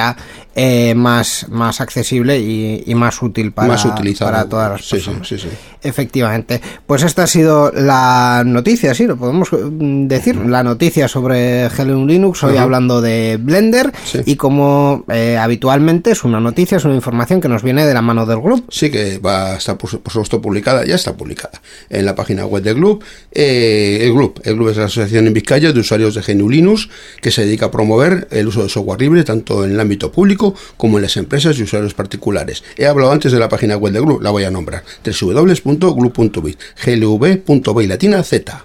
Eh, más, más accesible y, y más útil para, Más para todas las sí, personas. sí, sí. Efectivamente. Pues esta ha sido la noticia, sí, lo podemos mm, decir, la noticia sobre GNU Linux, hoy hablando de Blender y como eh, habitualmente es una noticia, es una información que nos viene de la mano del grupo. Sí que va a estar por, su- por supuesto publicada, ya está publicada en la página web del Club. Eh, el Club, el Club es la asociación en Vizcaya de usuarios de GNU Linux que se dedica a promover el uso de software libre tanto en el ámbito público como en las empresas y usuarios particulares. He hablado antes de la página web del Club, la voy a nombrar: www.glub.bit, glv.by latina z.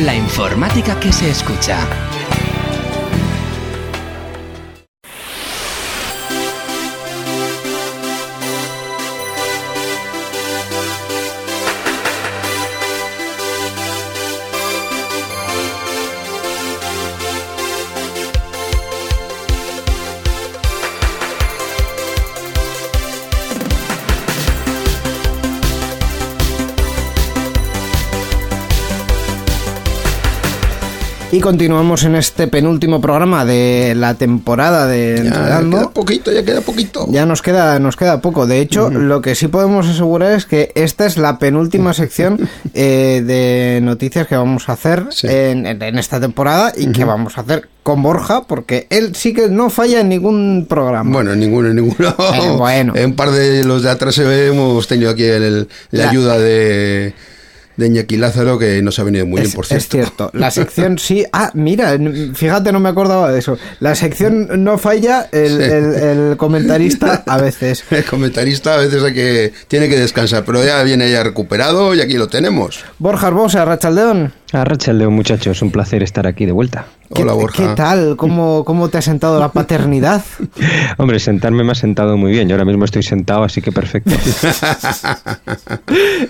La informática que se escucha. Y continuamos en este penúltimo programa de la temporada de Ya queda poquito, ya queda poquito. Ya nos queda, nos queda poco. De hecho, lo que sí podemos asegurar es que esta es la penúltima sección eh, de noticias que vamos a hacer Sí. en, esta temporada y que vamos a hacer con Borja, porque él sí que no falla en ningún programa. Bueno, en ninguno, en ninguno. Eh, bueno. En un par de los de atrás hemos tenido aquí el- el- la La- ayuda de de Iñaki Lázaro que nos ha venido muy es, bien, por es cierto. cierto. La sección sí. Ah, mira, fíjate, no me acordaba de eso. La sección no falla, el, Sí. el- el comentarista a veces. El comentarista a veces hay que, tiene que descansar, pero ya viene ya recuperado y aquí lo tenemos. Borja Arbosa, Rachaldeón. Arracha León, muchachos, un placer estar aquí de vuelta. ¿Qué, Hola, Borja. ¿Qué tal? ¿Cómo, ¿Cómo te ha sentado la paternidad? Hombre, sentarme me ha sentado muy bien. Yo ahora mismo estoy sentado, así que perfecto.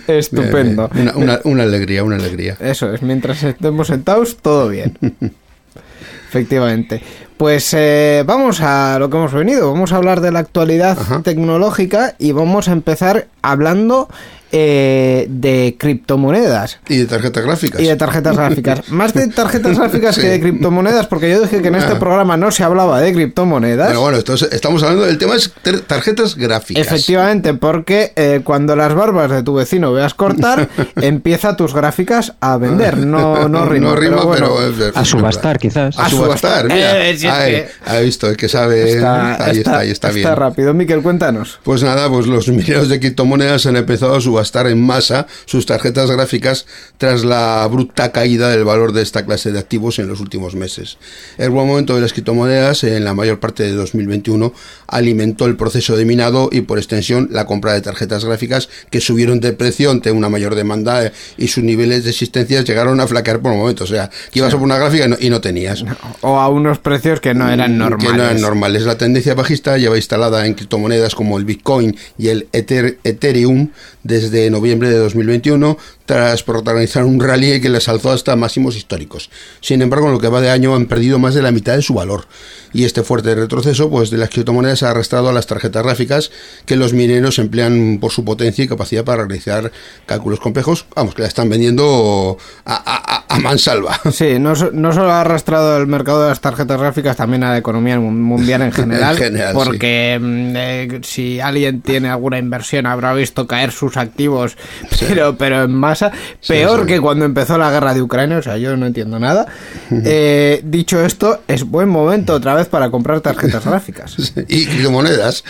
Estupendo. Una, una- una alegría, una alegría. Eso es, mientras estemos sentados, todo bien. Efectivamente. Pues eh, vamos a lo que hemos venido. Vamos a hablar de la actualidad Ajá. tecnológica y vamos a empezar hablando eh, de criptomonedas. Y de tarjetas gráficas. Y de tarjetas gráficas. Más de tarjetas gráficas Sí. que de criptomonedas, porque yo dije que en este Ah. programa no se hablaba de criptomonedas. Pero bueno, entonces estamos hablando del tema es tar- tarjetas gráficas. Efectivamente, porque eh, cuando las barbas de tu vecino veas cortar, empieza tus gráficas a vender. No, no rima. No rima, pero, bueno, pero es- es A subastar, quizás. A subastar, mira. Eh, si ha visto, el que sabe. está, ahí está, ahí está bien. rápido. Miquel, cuéntanos. Pues nada, pues los mineros de criptomonedas han empezado a subastar en masa sus tarjetas gráficas tras la bruta caída del valor de esta clase de activos en los últimos meses. El buen momento de las criptomonedas en la mayor parte de 2021 alimentó el proceso de minado y por extensión la compra de tarjetas gráficas que subieron de precio ante una mayor demanda eh, y sus niveles de existencia llegaron a flaquear por momentos. O sea, que ibas a por una gráfica y no, y no tenías. O a unos precios que no eran normales. Mm, Que no eran normales. La tendencia bajista lleva instalada en criptomonedas como el Bitcoin y el Ether- Ethereum desde noviembre de 2021 tras protagonizar un rally que les alzó hasta máximos históricos. Sin embargo, en lo que va de año han perdido más de la mitad de su valor. Y este fuerte retroceso pues, de las criptomonedas ha arrastrado a las tarjetas gráficas que los mineros emplean por su potencia y capacidad para realizar cálculos complejos. Vamos, que la están vendiendo a, a- a- mansalva. Sí, no, no solo ha arrastrado el mercado de las tarjetas gráficas, también a la economía mun- mundial en general. En general, sí. porque mm, eh, si alguien tiene alguna inversión habrá visto caer sus activos, pero, pero en Peor sí. que cuando empezó la guerra de Ucrania, o sea, yo no entiendo nada. Eh, dicho esto, es buen momento otra vez para comprar tarjetas gráficas. y criptomonedas.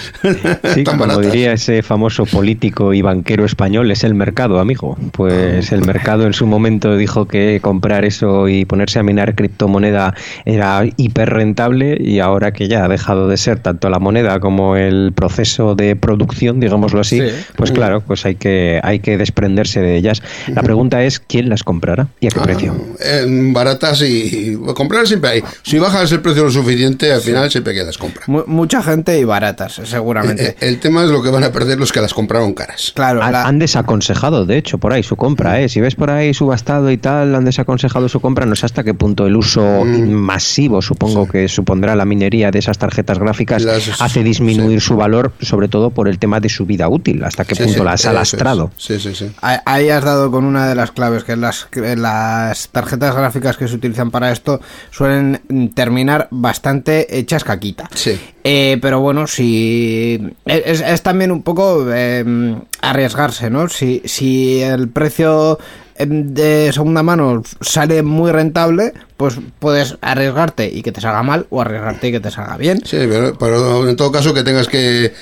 Sí, tan como baratas. diría ese famoso político y banquero español, es el mercado, amigo. Pues el mercado en su momento dijo que comprar eso y ponerse a minar criptomoneda era hiper rentable y ahora que ya ha dejado de ser tanto la moneda como el proceso de producción, digámoslo así, Sí. pues claro, pues hay que, hay que desprenderse de ellas. La pregunta es, ¿quién las comprará y a qué Ah, precio? eh, baratas y, y comprar siempre hay. Si bajas el precio lo suficiente, al final siempre que las compra. Mu- mucha gente y baratas, Eh, seguramente. el tema es lo que van a perder los que las compraron caras. Claro, Han, la- han desaconsejado, de hecho, por ahí su compra, ¿eh? Si ves por ahí subastado y tal, han desaconsejado su compra. No sé hasta qué punto el uso Mm. masivo, supongo que supondrá la minería de esas tarjetas gráficas, Las- hace disminuir su valor, sobre todo por el tema de su vida útil. Hasta qué Sí, punto sí, las ha es. lastrado. Sí, sí, sí. Ahí has dado con una de las claves, que las, las tarjetas gráficas que se utilizan para esto suelen terminar bastante hechas caquita. Sí. Eh, pero bueno, si es, es también un poco eh, arriesgarse, ¿no? Si, si el precio em, de segunda mano sale muy rentable, pues puedes arriesgarte y que te salga mal o arriesgarte y que te salga bien. Sí, pero, pero en todo caso que tengas que,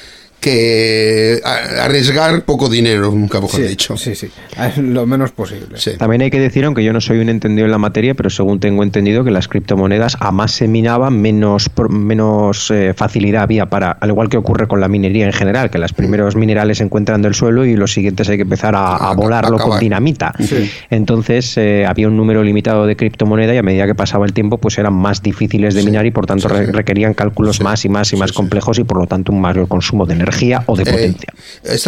que arriesgar poco dinero, nunca mejor Sí, dicho. sí, sí, lo menos posible. Sí. También hay que decir, aunque yo no soy un entendido en la materia, pero según tengo entendido que las criptomonedas a más se minaban, menos, pro- menos eh, facilidad había para, al igual que ocurre con la minería en general, que los primeros minerales se encuentran del suelo y los siguientes hay que empezar a, a A- volarlo con dinamita. Entonces eh, había un número limitado de criptomoneda y a medida que pasaba el tiempo pues eran más difíciles de minar y por tanto sí, re- sí. requerían cálculos Sí, más y más y sí, más sí. complejos y por lo tanto un mayor consumo de energía o de Eh, potencia.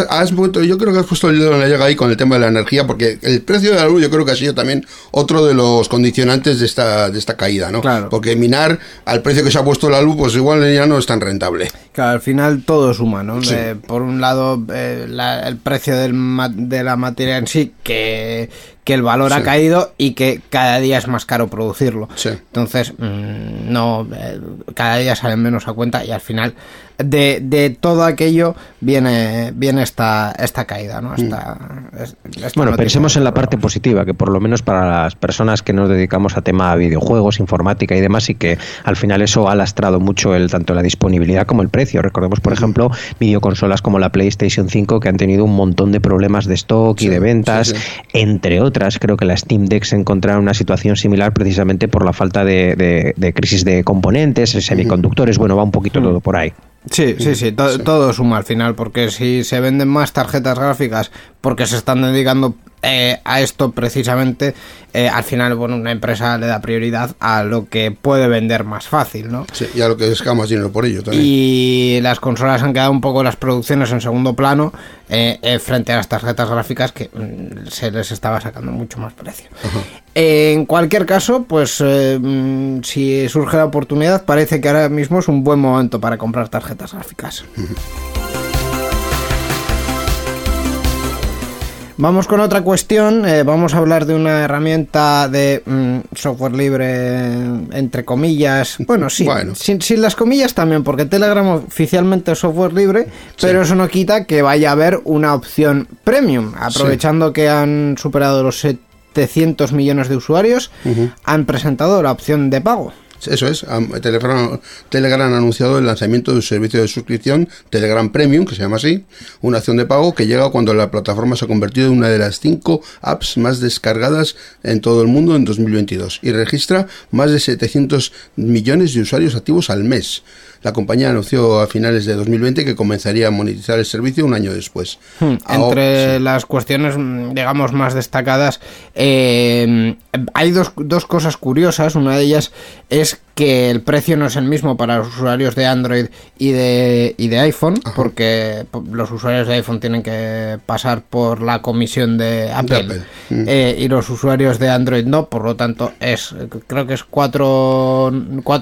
has yo creo que has puesto el dedo en la llaga ahí con el tema de la energía, porque el precio de la luz yo creo que ha sido también otro de los condicionantes de esta, de esta caída, ¿no? Claro. Porque minar al precio que se ha puesto la luz, pues igual ya no es tan rentable. Claro, al final todo suma, ¿no? Sí. Eh, por un lado, eh, la- el precio del de la materia en sí, que, que el valor ha caído y que cada día es más caro producirlo. Sí. Entonces, mm, no, eh, cada día salen menos a cuenta y al final de, de todo aquello viene, viene esta, esta caída, ¿no? Esta, es- esta Bueno, pensemos en la parte positiva, que por lo menos para las personas que nos dedicamos a tema videojuegos, informática y demás, y que al final eso ha lastrado mucho el tanto la disponibilidad como el precio. Recordemos, por ejemplo, videoconsolas como la PlayStation 5 que han tenido un montón de problemas de stock y Sí, de ventas, sí, sí. entre otras otras. Creo que la Steam Deck se encontraba en una situación similar precisamente por la falta de, de- de crisis de componentes, semiconductores. Bueno, va un poquito todo por ahí. Sí, sí, sí, to- todo suma al final, porque si se venden más tarjetas gráficas porque se están dedicando eh, a esto precisamente, eh, al final, bueno, una empresa le da prioridad a lo que puede vender más fácil, ¿no? Sí, y a lo que es más dinero por ello también. Y las consolas han quedado un poco las producciones en segundo plano eh, eh, frente a las tarjetas gráficas que mm, se les estaba sacando mucho más precio. En cualquier caso, pues eh, mm, si surge la oportunidad, parece que ahora mismo es un buen momento para comprar tarjetas gráficas. Vamos con otra cuestión. eh, vamos a hablar de una herramienta de mm, software libre, entre comillas. Bueno, sí, Bueno. Sin, sin las comillas también, porque Telegram oficialmente es software libre, pero eso no quita que vaya a haber una opción premium. Aprovechando que han superado los 700 millones de usuarios, han presentado la opción de pago. Eso es, am- Telegram, Telegram ha anunciado el lanzamiento de su servicio de suscripción Telegram Premium, que se llama así, una acción de pago que llega cuando la plataforma se ha convertido en una de las cinco apps más descargadas en todo el mundo en 2022 y registra más de 700 millones de usuarios activos al mes. La compañía anunció a finales de 2020 que comenzaría a monetizar el servicio un año después. Ahora- Entre sí. las cuestiones, mm, digamos, más destacadas, eh, hay dos, dos cosas curiosas. Una de ellas es que el precio no es el mismo para los usuarios de Android y de, y de iPhone, porque po- los usuarios de iPhone tienen que pasar por la comisión de Apple, Apple. Mm. eh, y los usuarios de Android no, por lo tanto, es creo que es 4,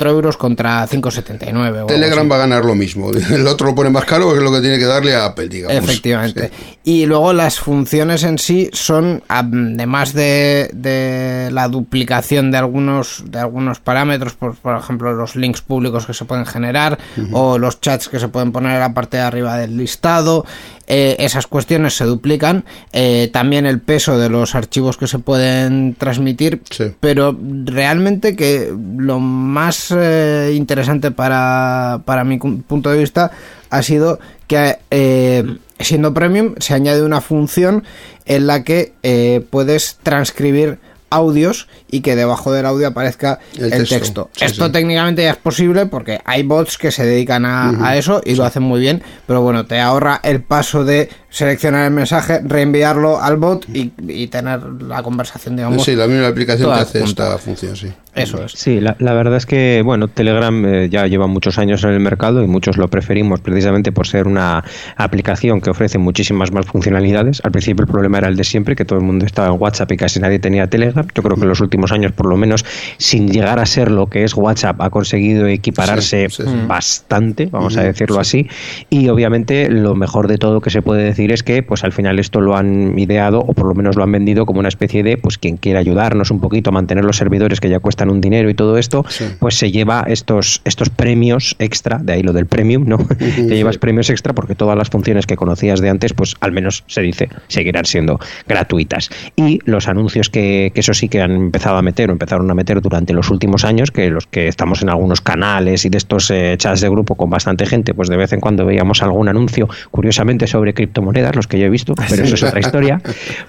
euros contra 5,79. o algo Telegram va a ganar lo mismo. El otro lo pone más caro, que es lo que tiene que darle a Apple, digamos. Efectivamente. Sí. Y luego las funciones en sí son, además de, de la duplicación de algunos, de algunos parámetros, por, por ejemplo, los links públicos que se pueden generar o los chats que se pueden poner en la parte de arriba del listado, eh, esas cuestiones se duplican. Eh, también el peso de los archivos que se pueden transmitir, Sí. pero realmente que lo más eh, interesante para, para mi punto de vista ha sido que eh, siendo premium se añade una función en la que eh, puedes transcribir audios y que debajo del audio aparezca el, El texto. texto. Sí, Esto sí. técnicamente ya es posible porque hay bots que se dedican a, a eso y lo hacen muy bien, pero bueno, te ahorra el paso de seleccionar el mensaje, reenviarlo al bot y, y tener la conversación, digamos. Sí, la misma aplicación que hace esta función, sí. Eso es. Sí, la, la verdad es que, bueno, Telegram eh, ya lleva muchos años en el mercado y muchos lo preferimos precisamente por ser una aplicación que ofrece muchísimas más funcionalidades. Al principio el problema era el de siempre, que todo el mundo estaba en WhatsApp y casi nadie tenía Telegram. Yo creo que en los últimos años, por lo menos, sin llegar a ser lo que es WhatsApp, ha conseguido equipararse Sí, sí, sí. bastante, vamos a decirlo así. Y obviamente lo mejor de todo que se puede decir es que, pues al final esto lo han ideado o por lo menos lo han vendido como una especie de, pues quien quiera ayudarnos un poquito a mantener los servidores que ya cuestan un dinero y todo esto, Sí. pues se lleva estos, estos premios extra, de ahí lo del premium, ¿no? Te llevas premios extra porque todas las funciones que conocías de antes, pues al menos se dice, seguirán siendo gratuitas. Y los anuncios que, que eso sí que han empezado a meter o empezaron a meter durante los últimos años, que los que estamos en algunos canales y de estos eh, chats de grupo con bastante gente, pues de vez en cuando veíamos algún anuncio, curiosamente sobre criptomonedas, los que yo he visto, pero eso es otra historia,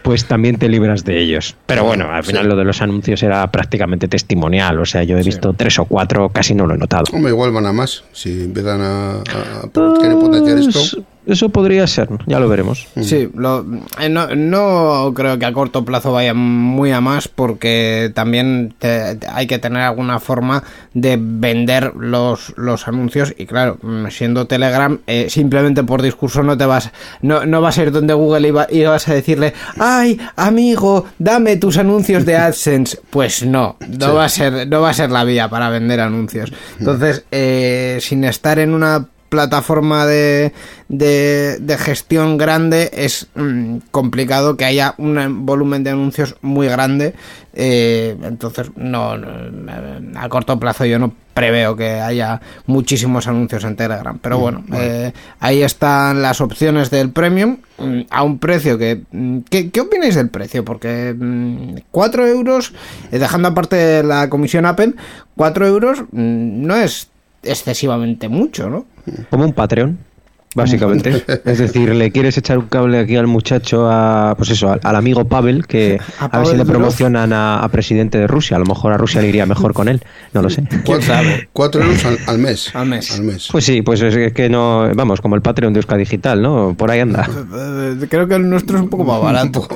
pues también te libras de ellos. Pero bueno, al final Sí. lo de los anuncios era prácticamente testimonial, o sea, yo he visto tres o cuatro, casi no lo he notado. Hombre, igual van a más. Si empiezan a, a, a querer potenciar esto. Eso podría ser, ya lo veremos. Sí, lo- eh, no, no creo que a corto plazo vaya muy a más porque también te- te- hay que tener alguna forma de vender los, los anuncios y claro, mm, siendo Telegram, eh, simplemente por discurso no te vas, no, no vas a ir donde Google va- y vas a decirle, ay, amigo, dame tus anuncios de AdSense. Pues no, no va a ser, no va a ser la vía para vender anuncios. Entonces, eh, sin estar en una plataforma de, de, de gestión grande es mm, complicado que haya un volumen de anuncios muy grande eh, entonces no, no, a corto plazo yo no preveo que haya muchísimos anuncios en Telegram pero bueno, eh, ahí están las opciones del premium mm, a un precio que mm, ¿qué, qué opináis del precio? porque mm, 4 euros eh, dejando aparte la comisión Apple 4 euros mm, no es excesivamente mucho, ¿no? Como un Patreon. básicamente. es decir, le quieres echar un cable aquí al muchacho, a, pues eso, al, al amigo Pavel, que A a, ver si Pavel le promocionan a, a presidente de Rusia. A lo mejor a Rusia le iría mejor con él, no lo sé. Cuatro, cuatro euros al, al mes. Al mes. Al mes. Pues sí, pues es que no, vamos, como el Patreon de Euska Digital, ¿no? Por ahí anda. Creo que el nuestro es un poco más barato.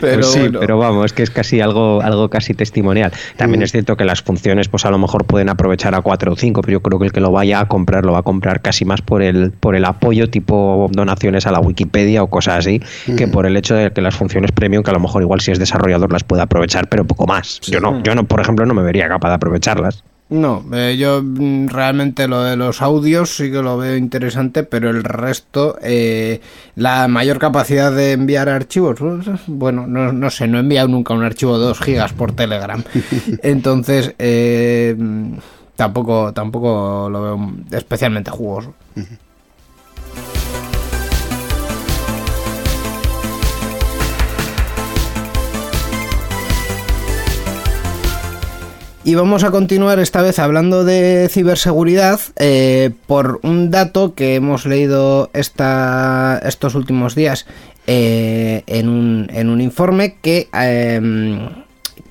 Pero Pues sí, bueno. pero vamos, es que es casi algo, algo casi testimonial. También es cierto que las funciones, pues a lo mejor pueden aprovechar a cuatro o cinco, pero yo creo que el que lo vaya a comprar lo va a comprar casi más por el, por el apoyo, tipo donaciones a la Wikipedia o cosas así, que por el hecho de que las funciones premium, que a lo mejor igual si es desarrollador las puede aprovechar, pero poco más. Yo no, yo no, por ejemplo, no me vería capaz de aprovecharlas. No, eh, yo mm, realmente lo de los audios sí que lo veo interesante, pero el resto, eh, la mayor capacidad de enviar archivos, pues, bueno, no, no sé, no he enviado nunca un archivo de 2 gigas por Telegram. Entonces, eh, mm, tampoco, tampoco lo veo especialmente jugoso. Y vamos a continuar esta vez hablando de ciberseguridad eh, por un dato que hemos leído estos últimos días eh, en, un, en un informe que, eh,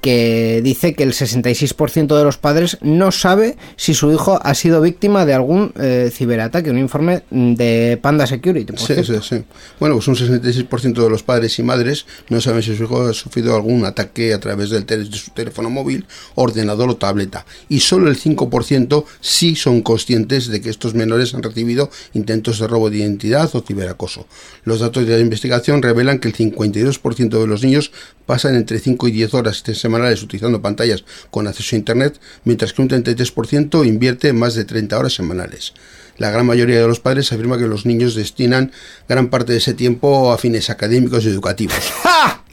que dice que el 66% de los padres no sabe si su hijo ha sido víctima de algún eh, ciberataque. Un informe de Panda Security. por Sí, cierto. sí, sí. Bueno, pues un 66% de los padres y madres no saben si su hijo ha sufrido algún ataque a través del de su teléfono móvil, ordenador o tableta. Y solo el 5% sí son conscientes de que estos menores han recibido intentos de robo de identidad o ciberacoso. Los datos de la investigación revelan que el 52% de los niños pasan entre 5 y 10 horas semanales utilizando pantallas con acceso a Internet, mientras que un 33% invierte más de 30 horas semanales. La gran mayoría de los padres afirma que los niños destinan gran parte de ese tiempo a fines académicos y educativos.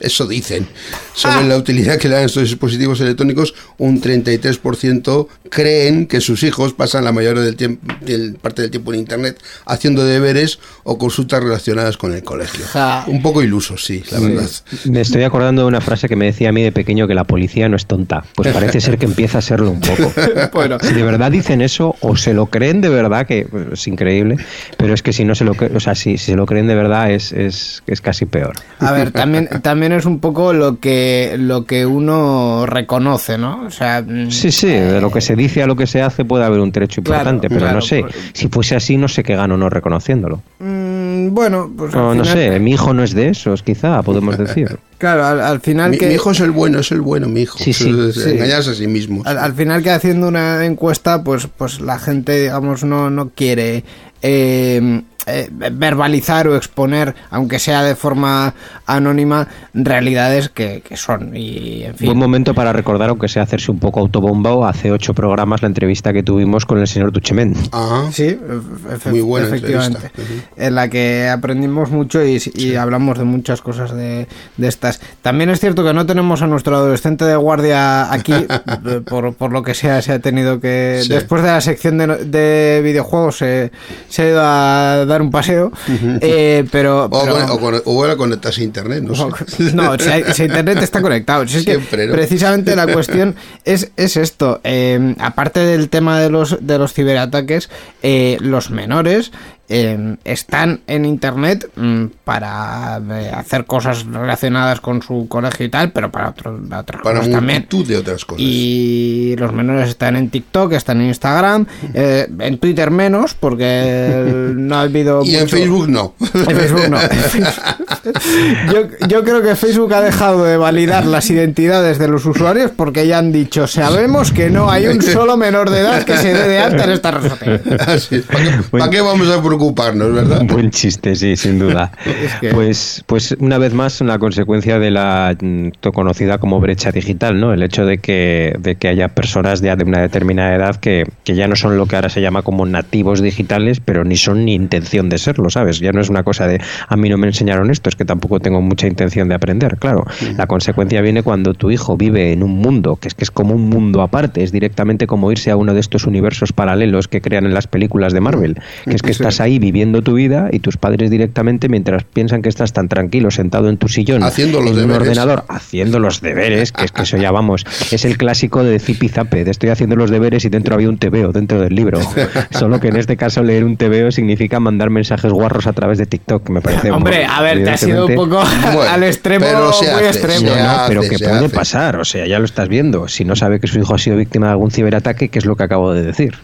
Eso dicen. Sobre la utilidad que le dan estos dispositivos electrónicos, un 33% creen que sus hijos pasan la mayor del tiempo, del- parte del tiempo en Internet haciendo deberes o consultas relacionadas con el colegio. Un poco ilusos, sí, la verdad. Me estoy acordando de una frase que me decía a mí de pequeño que la policía no es tonta. Pues parece ser que empieza a serlo un poco. Bueno. Si de verdad dicen eso o se lo creen de verdad, que pues, es increíble, pero es que si no se lo o sea, si, si se lo creen de verdad es, es, es casi peor. A ver, también, también es un poco lo que, lo que uno reconoce, ¿no? O sea, mm, Sí, sí, de lo que se dice a lo que se hace puede haber un trecho Claro, importante, pero claro, no sé, pues- si fuese así no sé qué gano no reconociéndolo. mm, bueno, pues No, al no final- sé, mi hijo no es de esos, quizá, podemos decir. Claro, al, al final Mi, que... mi hijo es el bueno, es el bueno, mi hijo. Sí, sí, Es sí. Engañarse a sí mismo. Al, al final que haciendo una encuesta, pues, pues la gente, digamos, no, no quiere eh, eh, verbalizar o exponer, aunque sea de forma anónima, realidades que, que son. Y, en fin. Buen momento para recordar, aunque sea hacerse un poco autobombao, hace ocho programas la entrevista que tuvimos con el señor Duchemen. Ajá. Sí, efe- efe- Muy buena efectivamente. entrevista. En la que aprendimos mucho y, y hablamos de muchas cosas de, de estas. También es cierto que no tenemos a nuestro adolescente de guardia aquí, por, por lo que sea, se ha tenido que. Sí. Después de la sección de, no- de videojuegos, se, se ha ido a dar un paseo. eh, pero. O, pero- o con- o era conectarse a internet, no sé. no, si, hay- si internet está conectado. Si es que Siempre, ¿no? precisamente la cuestión es, es esto. eh, aparte del tema de los, de los ciberataques, eh, los menores eh, están en internet mm, para eh, hacer cosas relacionadas con su colegio y tal, pero para, otro- para otras Para cosas también. multitud de otras cosas. Y los menores están en TikTok, están en Instagram, eh, en Twitter menos, porque no ha habido. Y en Facebook no. en Facebook no. yo, yo creo que Facebook ha dejado de validar las identidades de los usuarios porque ya han dicho, sabemos que no hay un solo menor de edad que se dé de alta en esta red social. Así es. ¿Para qué, para qué vamos a preocuparnos, verdad? Un buen chiste, sí, sin duda. que- Pues, pues una vez más, una consecuencia de la mm, conocida como brecha digital, ¿no? El hecho de que, de que haya personas ya de una determinada edad que, que ya no son lo que ahora se llama como nativos digitales, pero ni son ni intención de serlo, ¿sabes? Ya no es una cosa de a mí no me enseñaron esto, es que tampoco tengo mucha intención de aprender. Claro, la consecuencia viene cuando tu hijo vive en un mundo, que es que es como un mundo aparte, es directamente como irse a uno de estos universos paralelos que crean en las películas de Marvel, que es que estás ahí viviendo tu vida y tus padres directamente, mientras piensan que estás tan tranquilo sentado en tu sillón, Haciendo los en un deberes. ordenador, haciendo los deberes, que es que eso ya vamos, es el clásico de zipizape, de estoy haciendo los deberes y dentro había un TVO dentro del libro. Solo que en este caso leer un TVO significa mandar mensajes guarros a través de TikTok, que me parece... Hombre, a ver, te has ido un poco Bueno, al extremo pero se muy hace, extremo. se No, no, hace, pero que puede hace. pasar, o sea, ya lo estás viendo. Si no sabe que su hijo ha sido víctima de algún ciberataque, que es lo que acabo de decir.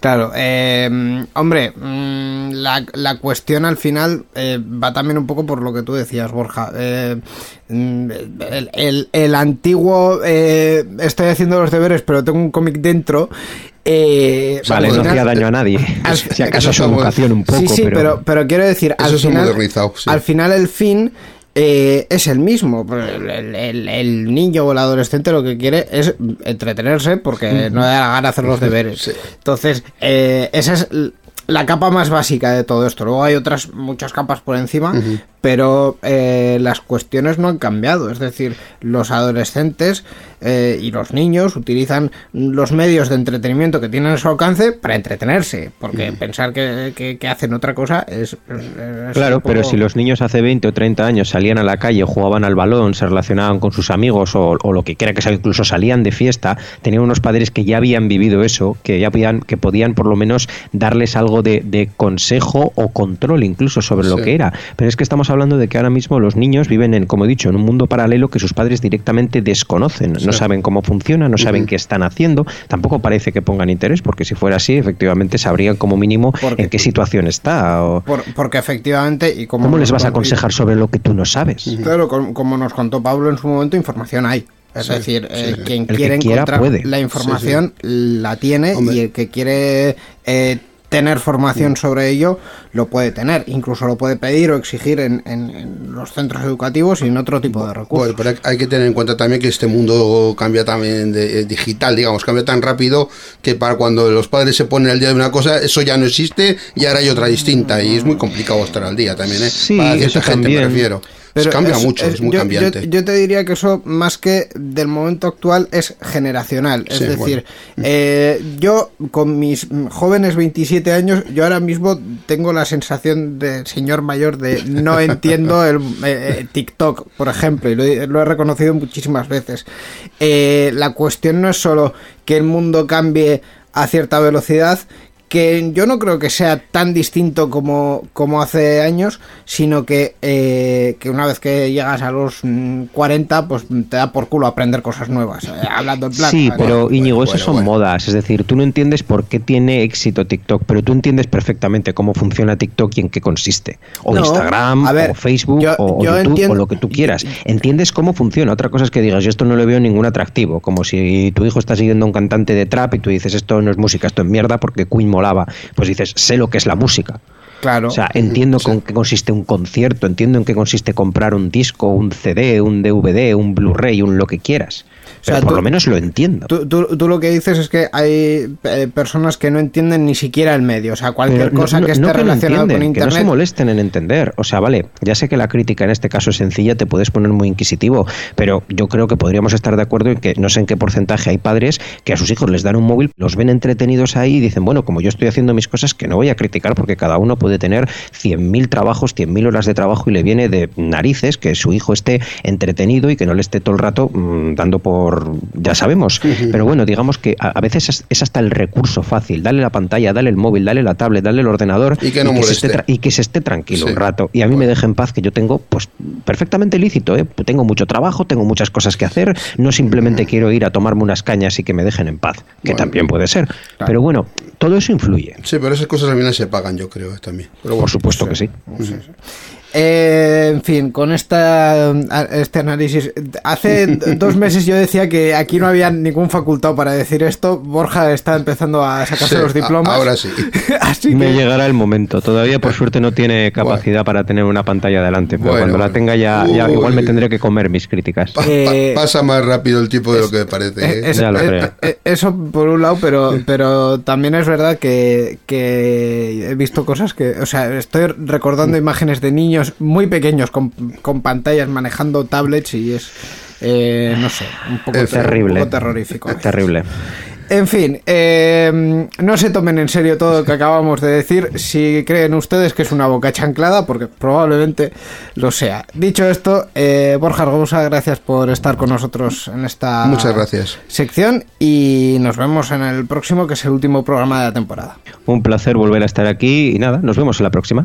Claro, eh, hombre, mm, la, la cuestión al final eh, va también un poco por lo que tú decías, Borja. Eh, mm, el, el- el antiguo, eh, estoy haciendo los deberes, pero tengo un cómic dentro. eh, Vale, al no hacía daño a nadie. al- si acaso su educación un poco, sí, sí, pero... pero, pero quiero decir, al final, sí. al final el fin eh, es el mismo. El, el- el- el niño o el adolescente lo que quiere es entretenerse porque no le da la gana hacer los deberes. Entonces, eh, esa es la capa más básica de todo esto. Luego hay otras muchas capas por encima, pero eh, las cuestiones no han cambiado. Es decir, los adolescentes eh, y los niños utilizan los medios de entretenimiento que tienen a su alcance para entretenerse, porque pensar que, que- que hacen otra cosa es... es Claro, pero si los niños hace 20 o 30 años salían a la calle, jugaban al balón, se relacionaban con sus amigos o, o lo que quiera que sea, incluso salían de fiesta, tenían unos padres que ya habían vivido eso, que ya podían, que podían por lo menos darles algo de, de consejo o control incluso sobre lo que era. Pero es que estamos hablando de que ahora mismo los niños viven en, como he dicho, en un mundo paralelo que sus padres directamente desconocen, no saben cómo funciona, no saben qué están haciendo, tampoco parece que pongan interés, porque si fuera así, efectivamente sabrían como mínimo Porque- en qué situación está o Por- porque efectivamente y como cómo les vas a aconsejar sobre lo que tú no sabes. claro com- como, nos contó Pablo en su momento información hay es Sí, decir eh, sí. quien El que quiere quiera encontrar puede. la información la tiene Hombre. y el que quiere eh, tener formación sobre ello lo puede tener incluso lo puede pedir o exigir en, en- en los centros educativos y en otro tipo de recursos Bueno, pero hay que tener en cuenta también que este mundo cambia también de, eh, digital, digamos, cambia tan rápido que para cuando los padres se ponen al día de una cosa, eso ya no existe y ahora hay otra distinta y es muy complicado estar al día también, ¿eh? Sí, para cierta gente también. me refiero. Cambia es- mucho, es, muy yo, cambiante. yo- yo te diría que eso, más que del momento actual, es generacional. Es Sí, decir, eh, yo con mis jóvenes 27 años, yo ahora mismo tengo la sensación de señor mayor de no entiendo el eh, eh, TikTok, por ejemplo, y lo, he- lo he reconocido muchísimas veces. Eh, la cuestión no es solo que el mundo cambie a cierta velocidad, que yo no creo que sea tan distinto como, como hace años, sino que, eh, que una vez que llegas a los mm, 40, pues te da por culo aprender cosas nuevas, eh, hablando en plan. Sí, pero Íñigo, bueno, esas son bueno. modas. Es decir, tú no entiendes por qué tiene éxito TikTok, pero tú entiendes perfectamente cómo funciona TikTok y en qué consiste. O No, Instagram, a ver, o Facebook, yo- o, o yo YouTube, entiendo- o lo que tú quieras. Entiendes cómo funciona. Otra cosa es que digas, yo esto no le veo ningún atractivo. Como si tu hijo está siguiendo a un cantante de trap y tú dices, esto no es música, esto es mierda porque Queen molaba. Pues dices, sé lo que es la música. Claro. O sea, entiendo con qué consiste un concierto, entiendo en qué consiste comprar un disco, un CD, un DVD, un Blu-ray, un lo que quieras. Sea, Pero por tú- lo menos lo entiendo. Tú, tú- tú lo que dices es que hay eh, personas que no entienden ni siquiera el medio, o sea, cualquier no- cosa no- que esté no relacionada con Que no se Internet. molesten en entender. O sea, vale, ya sé que la crítica en este caso es sencilla, te puedes poner muy inquisitivo, pero yo creo que podríamos estar de acuerdo en que no sé en qué porcentaje hay padres que a sus hijos les dan un móvil, los ven entretenidos ahí y dicen, bueno, como yo estoy haciendo mis cosas, que no voy a criticar porque cada uno puede tener 100.000 trabajos, 100.000 horas de trabajo y le viene de narices que su hijo esté entretenido y que no le esté todo el rato mm, dando por, ya sabemos. Pero bueno, digamos que a, a veces es, es hasta el recurso fácil. Dale la pantalla, dale el móvil, dale la tablet, dale el ordenador Y que no se moleste. esté y que se esté tranquilo Sí. un rato. Y a mí me deje en paz que yo tengo, pues, perfectamente lícito, ¿eh? Tengo mucho trabajo, tengo muchas cosas que hacer. No simplemente quiero ir a tomarme unas cañas y que me dejen en paz, que Bueno. también puede ser. Pero bueno, todo eso influye. Sí, pero esas cosas al final se pagan, yo creo, eh, también. Pero bueno, Por supuesto que sí. Eh, en fin, con esta, este análisis. Hace dos meses yo decía que aquí no había ningún facultado para decir esto. Borja está empezando a sacarse Sí, los diplomas. a- ahora sí. Así Me que, llegará el momento. Todavía, por suerte, no tiene capacidad para tener una pantalla delante. Pero Bueno, cuando la tenga ya, ya Uy. igual me tendré que comer mis críticas. Pa- pa- Eh, pasa más rápido el tiempo de lo que parece. Eh, ¿eh? es- Ya lo eh, creo. eh, eso por un lado, pero, pero también es verdad que, que he visto cosas que, o sea, estoy recordando imágenes de niños muy pequeños con, con pantallas manejando tablets y es, eh, no sé, un poco, Es ter- terrible. un poco terrorífico. Terrible. En fin, eh, no se tomen en serio todo lo que acabamos de decir si creen ustedes que es una boca chanclada, porque probablemente lo sea. Dicho esto, eh, Borja Argosa, gracias por estar con nosotros en esta Muchas gracias. sección y nos vemos en el próximo, que es el último programa de la temporada. Un placer volver a estar aquí y nada, nos vemos en la próxima.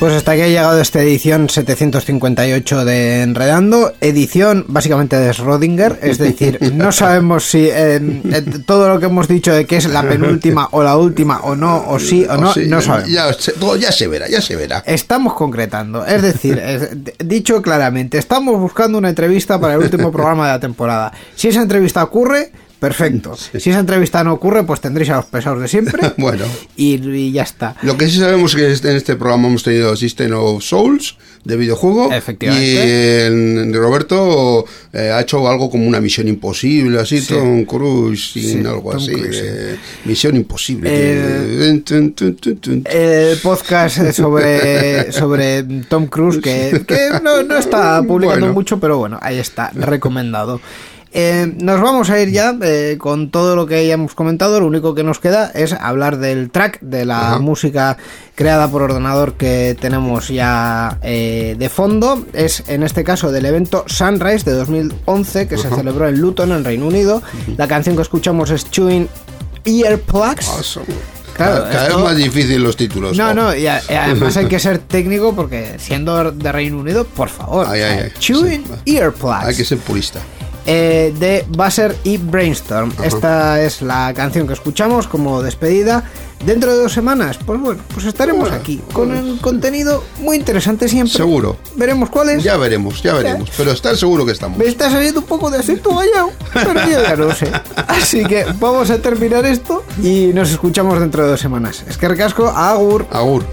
Pues hasta aquí ha llegado esta edición 758 de Enredando, edición básicamente de Schrödinger, es decir, no sabemos si eh, eh, todo lo que hemos dicho de que es la penúltima o la última o no, o sí o no, Sí, no sabemos. Ya, se- todo ya se verá, ya se verá. Estamos concretando, es decir, es- dicho claramente, estamos buscando una entrevista para el último programa de la temporada. Si esa entrevista ocurre, perfecto. Si esa entrevista no ocurre, pues tendréis a los pesados de siempre Bueno. y, y ya está. Lo que sí sabemos es que en este programa hemos tenido System of Souls de videojuego. Efectivamente. Y el Roberto eh, ha hecho algo como una misión imposible, así, Sí. Tom Cruise, Sí, algo Tom así. Cruise, misión imposible. Eh, el podcast sobre, sobre Tom Cruise que, que no, no está publicando Bueno. mucho, pero bueno, ahí está, recomendado. Eh, nos vamos a ir ya eh, con todo lo que ya hemos comentado. Lo único que nos queda es hablar del track, de la música creada por ordenador que tenemos ya eh, de fondo. Es en este caso del evento Sunrise de 2011 que se celebró en Luton, en Reino Unido. La canción que escuchamos es Chewing Earplugs. Awesome. Claro, cada esto- vez más difícil los títulos. No, no, y, además hay que ser técnico porque siendo de Reino Unido, por favor. Ay, ay, ay. Chewing Sí. Earplugs. Hay que ser purista. Eh, de Buzzer y Brainstorm. Esta es la canción que escuchamos como despedida. Dentro de dos semanas, pues bueno, pues estaremos Bueno, aquí con un contenido muy interesante siempre. Seguro. Veremos cuál es. Ya veremos, ya veremos. Pero estar seguro que estamos. Me está saliendo un poco de acento gallego, pero yo ya no lo sé. Así que vamos a terminar esto y nos escuchamos dentro de dos semanas. Es que recasco, agur. Agur.